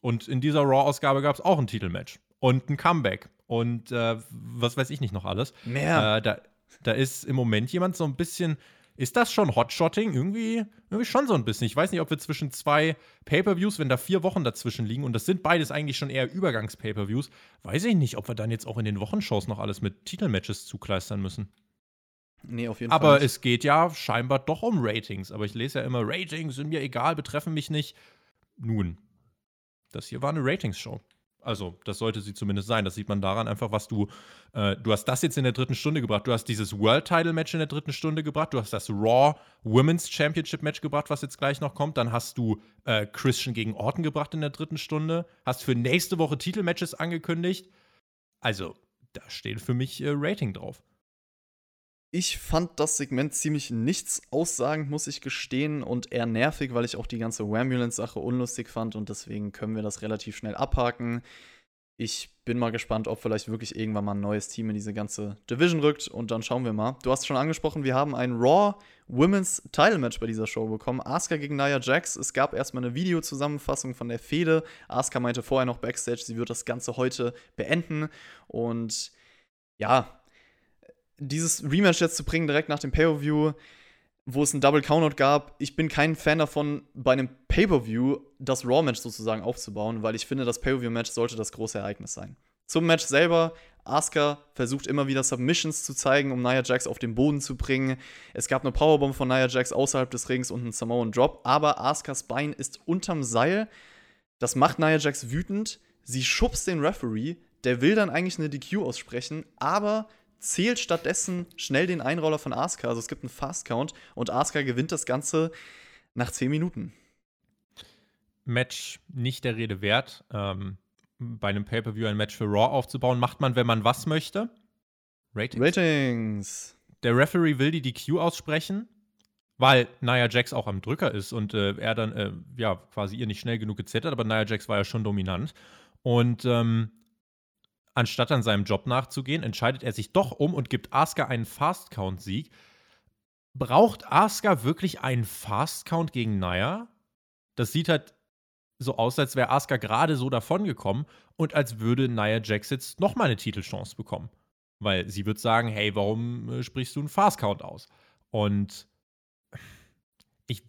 Und in dieser Raw-Ausgabe gab es auch ein Titelmatch und ein Comeback und äh, was weiß ich nicht noch alles. Mehr. Äh, da, da ist im Moment jemand so ein bisschen. Ist das schon Hotshotting? Irgendwie, irgendwie schon so ein bisschen. Ich weiß nicht, ob wir zwischen zwei Pay-Per-Views, wenn da vier Wochen dazwischen liegen, und das sind beides eigentlich schon eher Übergangs-Pay-Per-Views, weiß ich nicht, ob wir dann jetzt auch in den Wochenshows noch alles mit Titelmatches zukleistern müssen. Nee, auf jeden aber Fall. Aber es geht ja scheinbar doch um Ratings. Aber ich lese ja immer, Ratings sind mir egal, betreffen mich nicht. Nun, das hier war eine Ratings-Show. Also, das sollte sie zumindest sein. Das sieht man daran einfach, was du. Äh, du hast das jetzt in der dritten Stunde gebracht. Du hast dieses World Title Match in der dritten Stunde gebracht. Du hast das Raw Women's Championship Match gebracht, was jetzt gleich noch kommt. Dann hast du äh, Christian gegen Orton gebracht in der dritten Stunde. Hast für nächste Woche Titelmatches angekündigt. Also, da steht für mich äh, Rating drauf. Ich fand das Segment ziemlich nichts aussagend, muss ich gestehen, und eher nervig, weil ich auch die ganze Wambulance-Sache unlustig fand und deswegen können wir das relativ schnell abhaken. Ich bin mal gespannt, ob vielleicht wirklich irgendwann mal ein neues Team in diese ganze Division rückt und dann schauen wir mal. Du hast schon angesprochen, wir haben ein Raw Women's Title Match bei dieser Show bekommen. Asuka gegen Nia Jax. Es gab erstmal eine Videozusammenfassung von der Fehde. Asuka meinte vorher noch backstage, sie wird das Ganze heute beenden und ja, dieses Rematch jetzt zu bringen, direkt nach dem Pay-Per-View, wo es einen Double Countout gab, ich bin kein Fan davon, bei einem Pay-Per-View das Raw-Match sozusagen aufzubauen, weil ich finde, das Pay-Per-View-Match sollte das große Ereignis sein. Zum Match selber, Asuka versucht immer wieder Submissions zu zeigen, um Nia Jax auf den Boden zu bringen. Es gab eine Powerbomb von Nia Jax außerhalb des Rings und einen Samoan Drop, aber Askas Bein ist unterm Seil. Das macht Nia Jax wütend. Sie schubst den Referee, der will dann eigentlich eine DQ aussprechen, aber zählt stattdessen schnell den Einroller von Asuka. Also es gibt einen Fast Count und Asuka gewinnt das Ganze nach 10 Minuten. Match nicht der Rede wert. Ähm, bei einem Pay-Per-View ein Match für Raw aufzubauen, macht man, wenn man was möchte? Ratings. Ratings. Der Referee will die DQ aussprechen, weil Nia Jax auch am Drücker ist und äh, er dann äh, ja quasi ihr nicht schnell genug gezittert, aber Nia Jax war ja schon dominant. Und ähm, Anstatt an seinem Job nachzugehen, entscheidet er sich doch um und gibt Asuka einen Fast-Count-Sieg. Braucht Asuka wirklich einen Fast-Count gegen Naya? Das sieht halt so aus, als wäre Asuka gerade so davongekommen und als würde Nia Jax jetzt nochmal eine Titelchance bekommen. Weil sie wird sagen, hey, warum äh, sprichst du einen Fast-Count aus? Und ich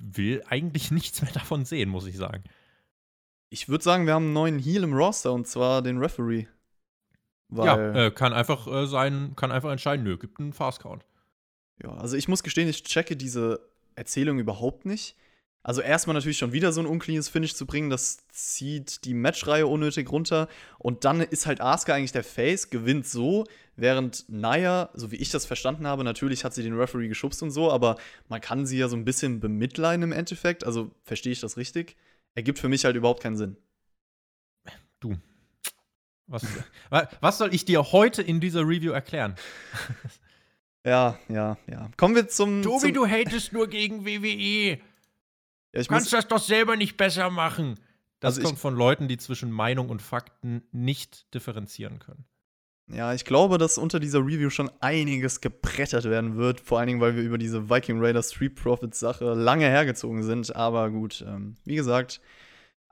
will eigentlich nichts mehr davon sehen, muss ich sagen. Ich würde sagen, wir haben einen neuen Heal im Roster und zwar den Referee ja, äh, kann einfach äh, sein, kann einfach entscheiden, nö, gibt einen Fast Count. Ja, also ich muss gestehen, ich checke diese Erzählung überhaupt nicht. Also erstmal natürlich schon wieder so ein uncleanes Finish zu bringen, das zieht die Matchreihe unnötig runter. Und dann ist halt Asuka eigentlich der Face, gewinnt so, während Naya, so wie ich das verstanden habe, natürlich hat sie den Referee geschubst und so, aber man kann sie ja so ein bisschen bemitleiden im Endeffekt. Also verstehe ich das richtig? Ergibt für mich halt überhaupt keinen Sinn. Du, was, was soll ich dir heute in dieser Review erklären? Ja, ja, ja. Kommen wir zum. Tobi, zum du hatest nur gegen WWE. Ja, du kannst das doch selber nicht besser machen. Das also kommt von Leuten, die zwischen Meinung und Fakten nicht differenzieren können. Ja, ich glaube, dass unter dieser Review schon einiges gebrettert werden wird. Vor allen Dingen, weil wir über diese Viking Raiders Street Profits Sache lange hergezogen sind. Aber gut, ähm, wie gesagt,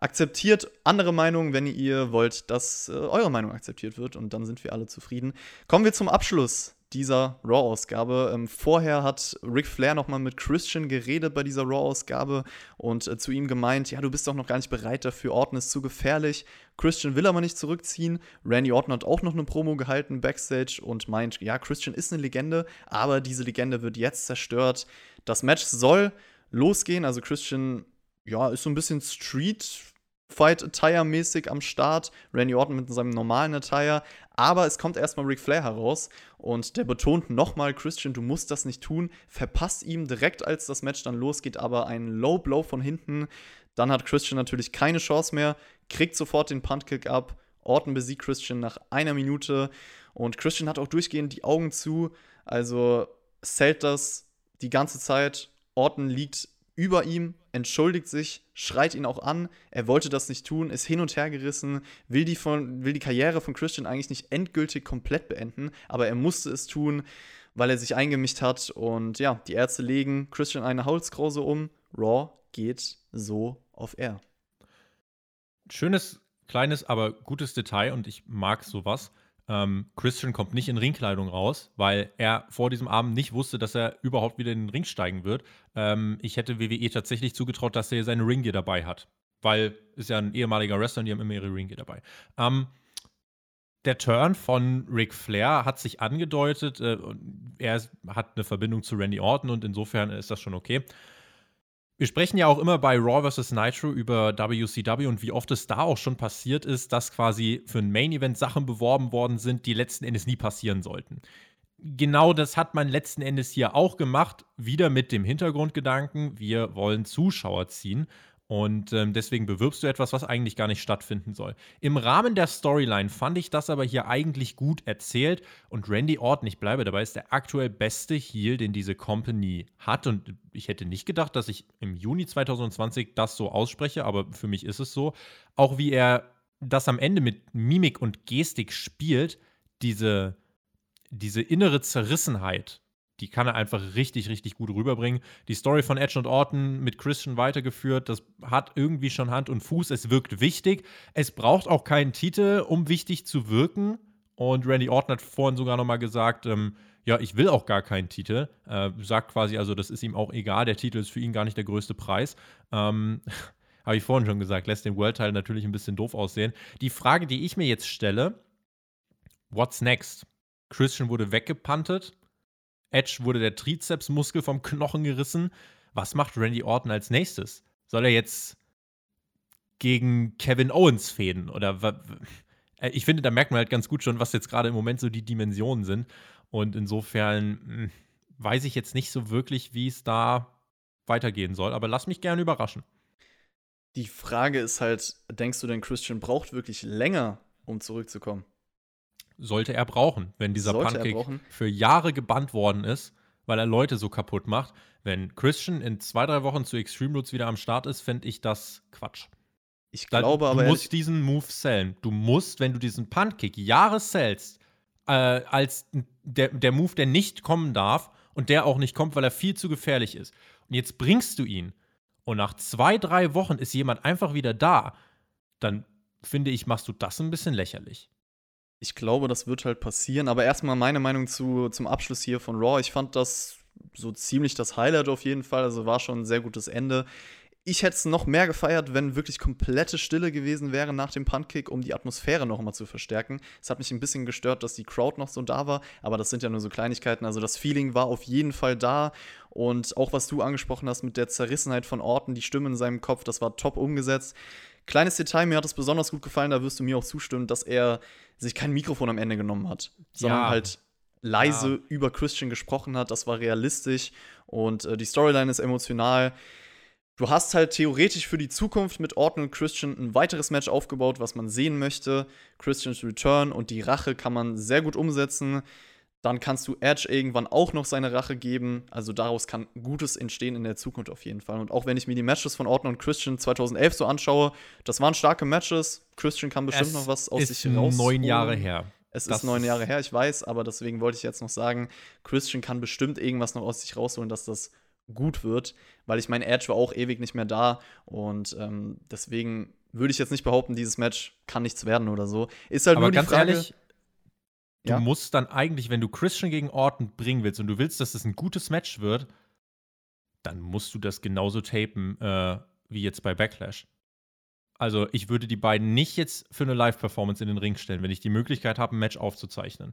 Akzeptiert andere Meinungen, wenn ihr wollt, dass äh, eure Meinung akzeptiert wird und dann sind wir alle zufrieden. Kommen wir zum Abschluss dieser Raw-Ausgabe. Ähm, vorher hat Ric Flair nochmal mit Christian geredet bei dieser Raw-Ausgabe und äh, zu ihm gemeint, ja, du bist doch noch gar nicht bereit dafür, Orton ist zu gefährlich. Christian will aber nicht zurückziehen. Randy Orton hat auch noch eine Promo gehalten backstage und meint, ja, Christian ist eine Legende, aber diese Legende wird jetzt zerstört. Das Match soll losgehen. Also Christian, ja, ist so ein bisschen Street Fight Attire mäßig am Start. Randy Orton mit seinem normalen Attire. Aber es kommt erstmal Ric Flair heraus und der betont nochmal, Christian, du musst das nicht tun. Verpasst ihm direkt, als das Match dann losgeht, aber ein Low Blow von hinten. Dann hat Christian natürlich keine Chance mehr, kriegt sofort den Puntkick ab. Orton besiegt Christian nach einer Minute und Christian hat auch durchgehend die Augen zu. Also zählt das die ganze Zeit. Orton liegt über ihm, entschuldigt sich, schreit ihn auch an. Er wollte das nicht tun, ist hin und her gerissen, will die, von, will die Karriere von Christian eigentlich nicht endgültig komplett beenden, aber er musste es tun, weil er sich eingemischt hat. Und ja, die Ärzte legen Christian eine Holzkrause um. Raw geht so auf Air. Schönes, kleines, aber gutes Detail und ich mag sowas. Ähm, Christian kommt nicht in Ringkleidung raus, weil er vor diesem Abend nicht wusste, dass er überhaupt wieder in den Ring steigen wird. Ähm, ich hätte WWE tatsächlich zugetraut, dass er seine Ringgear dabei hat, weil ist ja ein ehemaliger Wrestler und die haben immer ihre Ringgear dabei. Ähm, der Turn von Ric Flair hat sich angedeutet. Äh, er hat eine Verbindung zu Randy Orton und insofern ist das schon okay. Wir sprechen ja auch immer bei Raw vs. Nitro über WCW und wie oft es da auch schon passiert ist, dass quasi für ein Main Event Sachen beworben worden sind, die letzten Endes nie passieren sollten. Genau das hat man letzten Endes hier auch gemacht, wieder mit dem Hintergrundgedanken, wir wollen Zuschauer ziehen. Und ähm, deswegen bewirbst du etwas, was eigentlich gar nicht stattfinden soll. Im Rahmen der Storyline fand ich das aber hier eigentlich gut erzählt. Und Randy Orton, ich bleibe dabei, ist der aktuell beste Heel, den diese Company hat. Und ich hätte nicht gedacht, dass ich im Juni 2020 das so ausspreche, aber für mich ist es so. Auch wie er das am Ende mit Mimik und Gestik spielt, diese, diese innere Zerrissenheit, die kann er einfach richtig, richtig gut rüberbringen. Die Story von Edge und Orton mit Christian weitergeführt, das hat irgendwie schon Hand und Fuß. Es wirkt wichtig. Es braucht auch keinen Titel, um wichtig zu wirken. Und Randy Orton hat vorhin sogar nochmal gesagt, ähm, ja, ich will auch gar keinen Titel. Äh, sagt quasi, also das ist ihm auch egal, der Titel ist für ihn gar nicht der größte Preis. Ähm, Habe ich vorhin schon gesagt, lässt den World-Teil natürlich ein bisschen doof aussehen. Die Frage, die ich mir jetzt stelle, what's next? Christian wurde weggepantet. Edge wurde der Trizepsmuskel vom Knochen gerissen. Was macht Randy Orton als nächstes? Soll er jetzt gegen Kevin Owens fäden? Oder äh, ich finde, da merkt man halt ganz gut schon, was jetzt gerade im Moment so die Dimensionen sind. Und insofern hm, weiß ich jetzt nicht so wirklich, wie es da weitergehen soll. Aber lass mich gerne überraschen. Die Frage ist halt, denkst du denn, Christian braucht wirklich länger, um zurückzukommen? Sollte er brauchen, wenn dieser sollte Pancake für Jahre gebannt worden ist, weil er Leute so kaputt macht. Wenn Christian in zwei, drei Wochen zu Extreme Roots wieder am Start ist, fände ich das Quatsch. Ich glaube da, aber. Du musst diesen Move sellen. Du musst, wenn du diesen Puntkick Jahre sellst, äh, als der, der Move, der nicht kommen darf und der auch nicht kommt, weil er viel zu gefährlich ist. Und jetzt bringst du ihn und nach zwei, drei Wochen ist jemand einfach wieder da, dann finde ich, machst du das ein bisschen lächerlich. Ich glaube, das wird halt passieren. Aber erstmal meine Meinung zu, zum Abschluss hier von Raw. Ich fand das so ziemlich das Highlight auf jeden Fall. Also war schon ein sehr gutes Ende. Ich hätte es noch mehr gefeiert, wenn wirklich komplette Stille gewesen wäre nach dem Puntkick, um die Atmosphäre noch mal zu verstärken. Es hat mich ein bisschen gestört, dass die Crowd noch so da war, aber das sind ja nur so Kleinigkeiten. Also das Feeling war auf jeden Fall da und auch was du angesprochen hast mit der Zerrissenheit von Orten, die Stimme in seinem Kopf, das war top umgesetzt. Kleines Detail, mir hat es besonders gut gefallen, da wirst du mir auch zustimmen, dass er sich kein Mikrofon am Ende genommen hat, sondern ja. halt leise ja. über Christian gesprochen hat. Das war realistisch und äh, die Storyline ist emotional. Du hast halt theoretisch für die Zukunft mit Orton und Christian ein weiteres Match aufgebaut, was man sehen möchte. Christians Return und die Rache kann man sehr gut umsetzen. Dann kannst du Edge irgendwann auch noch seine Rache geben. Also daraus kann Gutes entstehen in der Zukunft auf jeden Fall. Und auch wenn ich mir die Matches von Orton und Christian 2011 so anschaue, das waren starke Matches. Christian kann bestimmt es noch was aus sich raus. ist neun Jahre her. Es das ist neun Jahre her, ich weiß, aber deswegen wollte ich jetzt noch sagen, Christian kann bestimmt irgendwas noch aus sich rausholen, dass das gut wird, weil ich meine, Edge war auch ewig nicht mehr da und ähm, deswegen würde ich jetzt nicht behaupten, dieses Match kann nichts werden oder so. Ist halt aber nur die Frage. Ehrlich, Du ja. musst dann eigentlich, wenn du Christian gegen Orton bringen willst und du willst, dass es ein gutes Match wird, dann musst du das genauso tapen äh, wie jetzt bei Backlash. Also ich würde die beiden nicht jetzt für eine Live-Performance in den Ring stellen, wenn ich die Möglichkeit habe, ein Match aufzuzeichnen.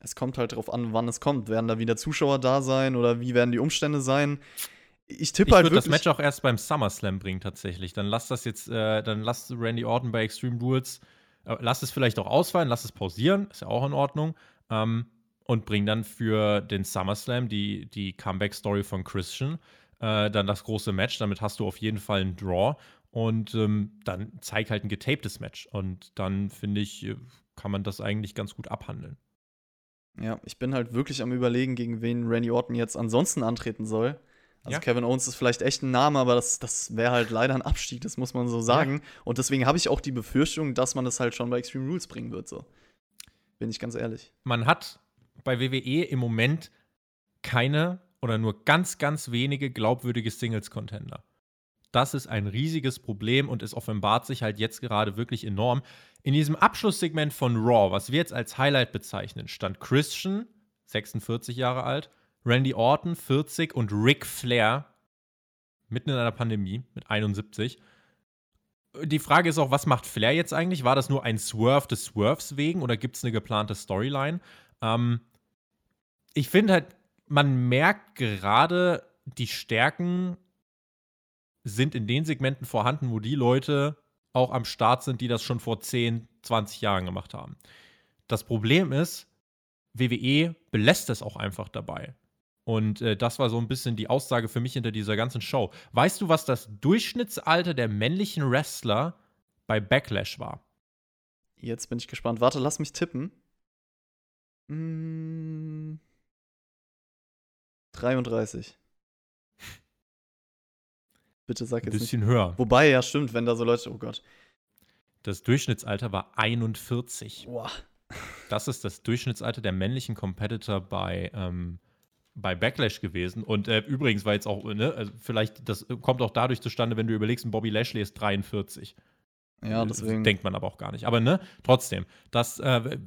Es kommt halt darauf an, wann es kommt. Werden da wieder Zuschauer da sein oder wie werden die Umstände sein? ich tippe ich halt wirklich. das Match auch erst beim SummerSlam bringen, tatsächlich. Dann lass das jetzt, äh, dann lass Randy Orton bei Extreme äh, lass es vielleicht auch ausfallen, lass es pausieren, ist ja auch in Ordnung. Ähm, und bring dann für den SummerSlam die, die Comeback-Story von Christian, äh, dann das große Match. Damit hast du auf jeden Fall einen Draw. Und ähm, dann zeig halt ein getaptes Match. Und dann, finde ich, äh, kann man das eigentlich ganz gut abhandeln. Ja, ich bin halt wirklich am Überlegen, gegen wen Randy Orton jetzt ansonsten antreten soll. Also ja. Kevin Owens ist vielleicht echt ein Name, aber das, das wäre halt leider ein Abstieg, das muss man so sagen. Ja. Und deswegen habe ich auch die Befürchtung, dass man das halt schon bei Extreme Rules bringen wird. So. Bin ich ganz ehrlich. Man hat bei WWE im Moment keine oder nur ganz, ganz wenige glaubwürdige Singles-Contender. Das ist ein riesiges Problem und es offenbart sich halt jetzt gerade wirklich enorm. In diesem Abschlusssegment von Raw, was wir jetzt als Highlight bezeichnen, stand Christian, 46 Jahre alt, Randy Orton, 40 und Ric Flair, mitten in einer Pandemie mit 71. Die Frage ist auch, was macht Flair jetzt eigentlich? War das nur ein Swerve des Swerves wegen oder gibt es eine geplante Storyline? Ähm, ich finde halt, man merkt gerade, die Stärken sind in den Segmenten vorhanden, wo die Leute auch am Start sind, die das schon vor 10, 20 Jahren gemacht haben. Das Problem ist, WWE belässt es auch einfach dabei. Und äh, das war so ein bisschen die Aussage für mich hinter dieser ganzen Show. Weißt du, was das Durchschnittsalter der männlichen Wrestler bei Backlash war? Jetzt bin ich gespannt. Warte, lass mich tippen. Hm, 33. Bitte sag jetzt Ein bisschen nicht. höher. Wobei, ja, stimmt, wenn da so Leute, oh Gott. Das Durchschnittsalter war 41. Boah. Das ist das Durchschnittsalter der männlichen Competitor bei, ähm, bei Backlash gewesen. Und äh, übrigens war jetzt auch, ne, also vielleicht, das kommt auch dadurch zustande, wenn du überlegst, Bobby Lashley ist 43. Ja, deswegen. Denkt man aber auch gar nicht. Aber ne, trotzdem, das äh,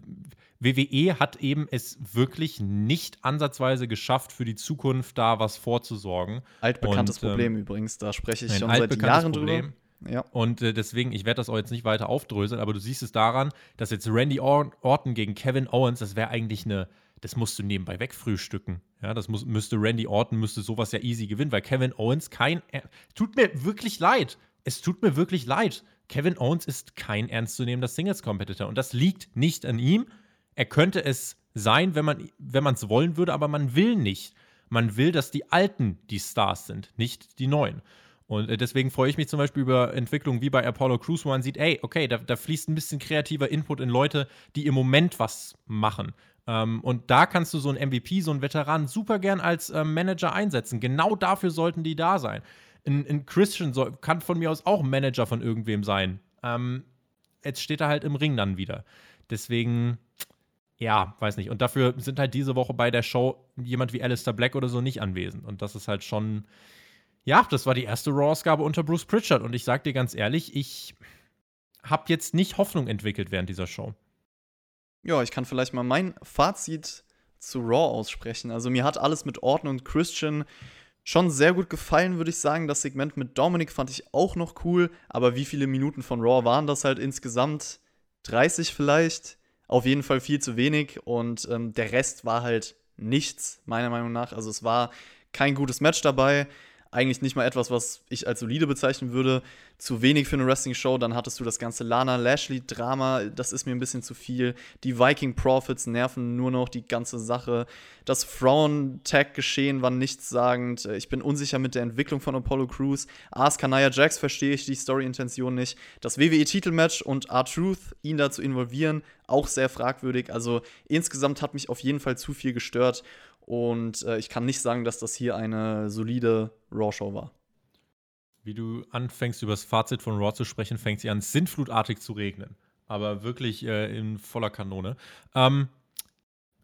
WWE hat eben es wirklich nicht ansatzweise geschafft, für die Zukunft da was vorzusorgen. Altbekanntes Und, ähm, Problem übrigens, da spreche ich schon seit Jahren Problem. drüber. Ja. Und äh, deswegen, ich werde das auch jetzt nicht weiter aufdröseln, aber du siehst es daran, dass jetzt Randy Orton gegen Kevin Owens, das wäre eigentlich eine, das musst du nebenbei wegfrühstücken. Ja, das muss, müsste Randy Orton, müsste sowas ja easy gewinnen, weil Kevin Owens kein, äh, tut mir wirklich leid. Es tut mir wirklich leid. Kevin Owens ist kein ernstzunehmender Singles-Competitor. Und das liegt nicht an ihm. Er könnte es sein, wenn man es wollen würde, aber man will nicht. Man will, dass die Alten die Stars sind, nicht die Neuen. Und äh, deswegen freue ich mich zum Beispiel über Entwicklungen wie bei Apollo Crews, wo man sieht, ey, okay, da, da fließt ein bisschen kreativer Input in Leute, die im Moment was machen. Ähm, und da kannst du so einen MVP, so einen Veteran super gern als ähm, Manager einsetzen. Genau dafür sollten die da sein ein, ein Christian soll, kann von mir aus auch Manager von irgendwem sein. Ähm, jetzt steht er halt im Ring dann wieder. Deswegen, ja, weiß nicht. Und dafür sind halt diese Woche bei der Show jemand wie Alistair Black oder so nicht anwesend. Und das ist halt schon, ja, das war die erste Raw-Ausgabe unter Bruce Pritchard. Und ich sag dir ganz ehrlich, ich habe jetzt nicht Hoffnung entwickelt während dieser Show. Ja, ich kann vielleicht mal mein Fazit zu Raw aussprechen. Also mir hat alles mit Orton und Christian schon sehr gut gefallen, würde ich sagen. Das Segment mit Dominik fand ich auch noch cool. Aber wie viele Minuten von Raw waren das halt insgesamt? 30 vielleicht? Auf jeden Fall viel zu wenig. Und ähm, der Rest war halt nichts, meiner Meinung nach. Also es war kein gutes Match dabei eigentlich nicht mal etwas, was ich als solide bezeichnen würde. Zu wenig für eine Wrestling-Show. Dann hattest du das ganze Lana-Lashley-Drama. Das ist mir ein bisschen zu viel. Die Viking Profits nerven nur noch die ganze Sache. Das Frauen-Tag-Geschehen war nichtssagend. Ich bin unsicher mit der Entwicklung von Apollo Crews. Asuka Nia Jax verstehe ich die Story-Intention nicht. Das WWE-Titelmatch und R-Truth, ihn da zu involvieren, auch sehr fragwürdig. Also insgesamt hat mich auf jeden Fall zu viel gestört. Und äh, ich kann nicht sagen, dass das hier eine solide Raw-Show war. Wie du anfängst, über das Fazit von Raw zu sprechen, fängt sie an, sinnflutartig zu regnen. Aber wirklich äh, in voller Kanone. Ähm,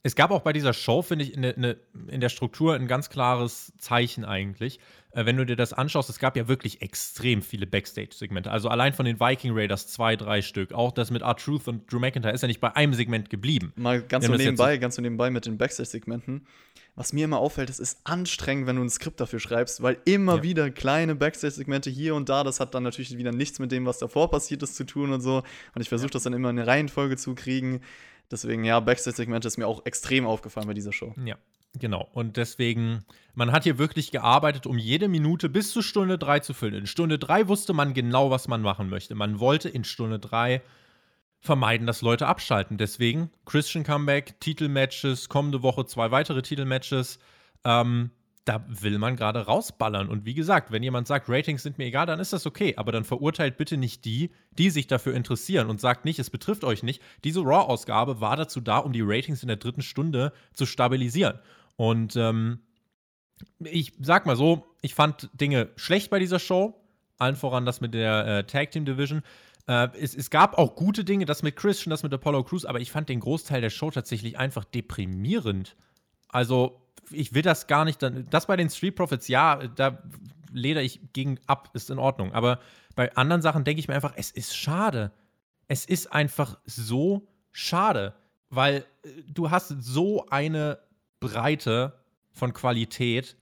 es gab auch bei dieser Show, finde ich, in der, in der, Struktur ein ganz klares Zeichen eigentlich. Äh, wenn du dir das anschaust, es gab ja wirklich extrem viele Backstage-Segmente. Also allein von den Viking Raiders zwei, drei Stück. Auch das mit R-Truth und Drew McIntyre ist ja nicht bei einem Segment geblieben. Mal ganz so nebenbei, ganz so nebenbei mit den Backstage-Segmenten. Was mir immer auffällt, es ist anstrengend, wenn du ein Skript dafür schreibst, weil immer ja. wieder kleine Backstage-Segmente hier und da, das hat dann natürlich wieder nichts mit dem, was davor passiert ist, zu tun und so. Und ich versuche das dann immer in eine Reihenfolge zu kriegen. Deswegen, ja, Backstage-Segmente ist mir auch extrem aufgefallen bei dieser Show. Ja. Genau, und deswegen, man hat hier wirklich gearbeitet, um jede Minute bis zu Stunde 3 zu füllen. In Stunde 3 wusste man genau, was man machen möchte. Man wollte in Stunde 3 vermeiden, dass Leute abschalten. Deswegen Christian Comeback, Titelmatches, kommende Woche zwei weitere Titelmatches. Ähm, da will man gerade rausballern. Und wie gesagt, wenn jemand sagt, Ratings sind mir egal, dann ist das okay. Aber dann verurteilt bitte nicht die, die sich dafür interessieren und sagt nicht, es betrifft euch nicht. Diese Raw-Ausgabe war dazu da, um die Ratings in der dritten Stunde zu stabilisieren. Und ähm, ich sag mal so, ich fand Dinge schlecht bei dieser Show. Allen voran das mit der äh, Tag Team Division. Äh, es, es, gab auch gute Dinge, das mit Christian, das mit Apollo Crews, aber ich fand den Großteil der Show tatsächlich einfach deprimierend. Also, ich will das gar nicht. Das bei den Street Profits, ja, da leder ich gegen ab, ist in Ordnung. Aber bei anderen Sachen denke ich mir einfach, es ist schade. Es ist einfach so schade, weil äh, du hast so eine Breite von Qualität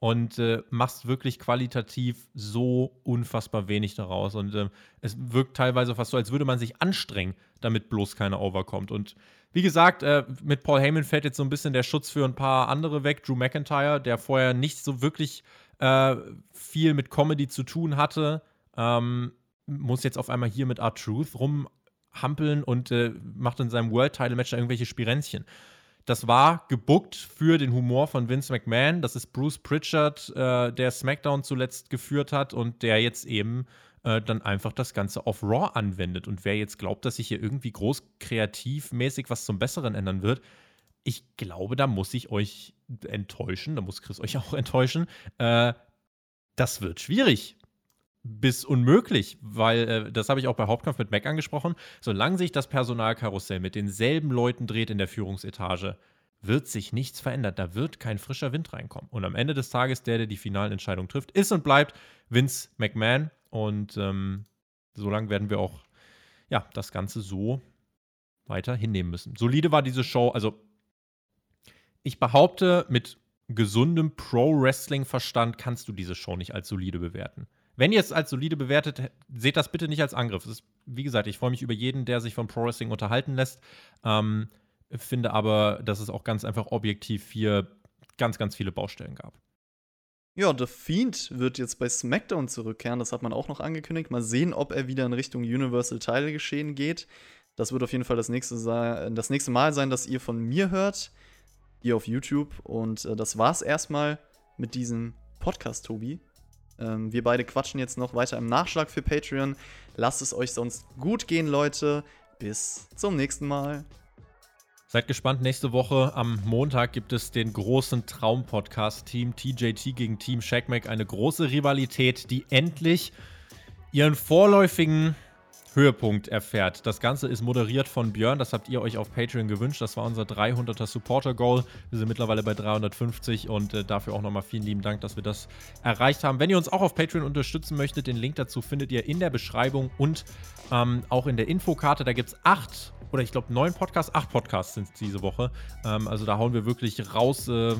und äh, machst wirklich qualitativ so unfassbar wenig daraus. Und äh, es wirkt teilweise fast so, als würde man sich anstrengen, damit bloß keiner overkommt. Und wie gesagt, äh, mit Paul Heyman fällt jetzt so ein bisschen der Schutz für ein paar andere weg. Drew McIntyre, der vorher nicht so wirklich äh, viel mit Comedy zu tun hatte, ähm, muss jetzt auf einmal hier mit R-Truth rumhampeln und äh, macht in seinem World-Title-Match irgendwelche Spirenzchen. Das war gebuckt für den Humor von Vince McMahon. Das ist Bruce Pritchard, äh, der SmackDown zuletzt geführt hat und der jetzt eben äh, dann einfach das Ganze auf Raw anwendet. Und wer jetzt glaubt, dass sich hier irgendwie groß kreativmäßig was zum Besseren ändern wird, ich glaube, da muss ich euch enttäuschen, da muss Chris euch auch enttäuschen. Äh, das wird schwierig bis unmöglich, weil äh, das habe ich auch bei Hauptkampf mit Mac angesprochen. Solange sich das Personalkarussell mit denselben Leuten dreht in der Führungsetage, wird sich nichts verändern. Da wird kein frischer Wind reinkommen. Und am Ende des Tages, der, der die finalen Entscheidungen trifft, ist und bleibt Vince McMahon. Und ähm, solange werden wir auch ja, das Ganze so weiter hinnehmen müssen. Solide war diese Show. Also, ich behaupte, mit gesundem Pro-Wrestling-Verstand kannst du diese Show nicht als solide bewerten. Wenn ihr es als solide bewertet, seht das bitte nicht als Angriff. Ist, wie gesagt, ich freue mich über jeden, der sich von Pro Wrestling unterhalten lässt. Ähm, finde aber, dass es auch ganz einfach objektiv hier ganz, ganz viele Baustellen gab. Ja, The Fiend wird jetzt bei SmackDown zurückkehren. Das hat man auch noch angekündigt. Mal sehen, ob er wieder in Richtung Universal Title geschehen geht. Das wird auf jeden Fall das nächste, das nächste Mal sein, dass ihr von mir hört. Hier auf YouTube. Und äh, das war's erstmal mit diesem Podcast, Tobi. Ähm, wir beide quatschen jetzt noch weiter im Nachschlag für Patreon. Lasst es euch sonst gut gehen, Leute. Bis zum nächsten Mal. Seid gespannt, nächste Woche am Montag gibt es den großen Traum-Podcast Team TJT gegen Team Shackmack. Eine große Rivalität, die endlich ihren vorläufigen Höhepunkt erfährt. Das Ganze ist moderiert von Björn, das habt ihr euch auf Patreon gewünscht. Das war unser 300er Supporter-Goal. Wir sind mittlerweile bei 350 und äh, dafür auch nochmal vielen lieben Dank, dass wir das erreicht haben. Wenn ihr uns auch auf Patreon unterstützen möchtet, den Link dazu findet ihr in der Beschreibung und ähm, auch in der Infokarte. Da gibt es acht oder ich glaube neun Podcasts, acht Podcasts sind es diese Woche. Ähm, also da hauen wir wirklich raus. Äh,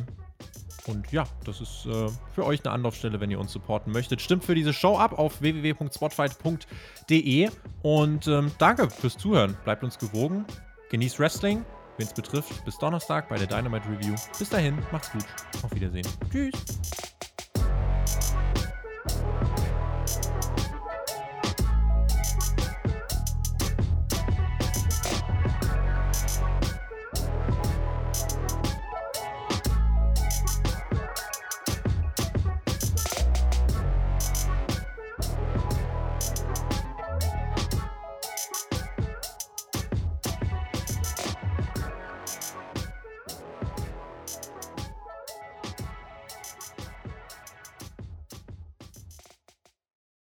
und ja, das ist äh, für euch eine Anlaufstelle, wenn ihr uns supporten möchtet. Stimmt für diese Show ab auf www.spotfight.de. Und ähm, danke fürs Zuhören. Bleibt uns gewogen. Genießt Wrestling. Wen es betrifft, bis Donnerstag bei der Dynamite Review. Bis dahin, macht's gut. Auf Wiedersehen. Tschüss.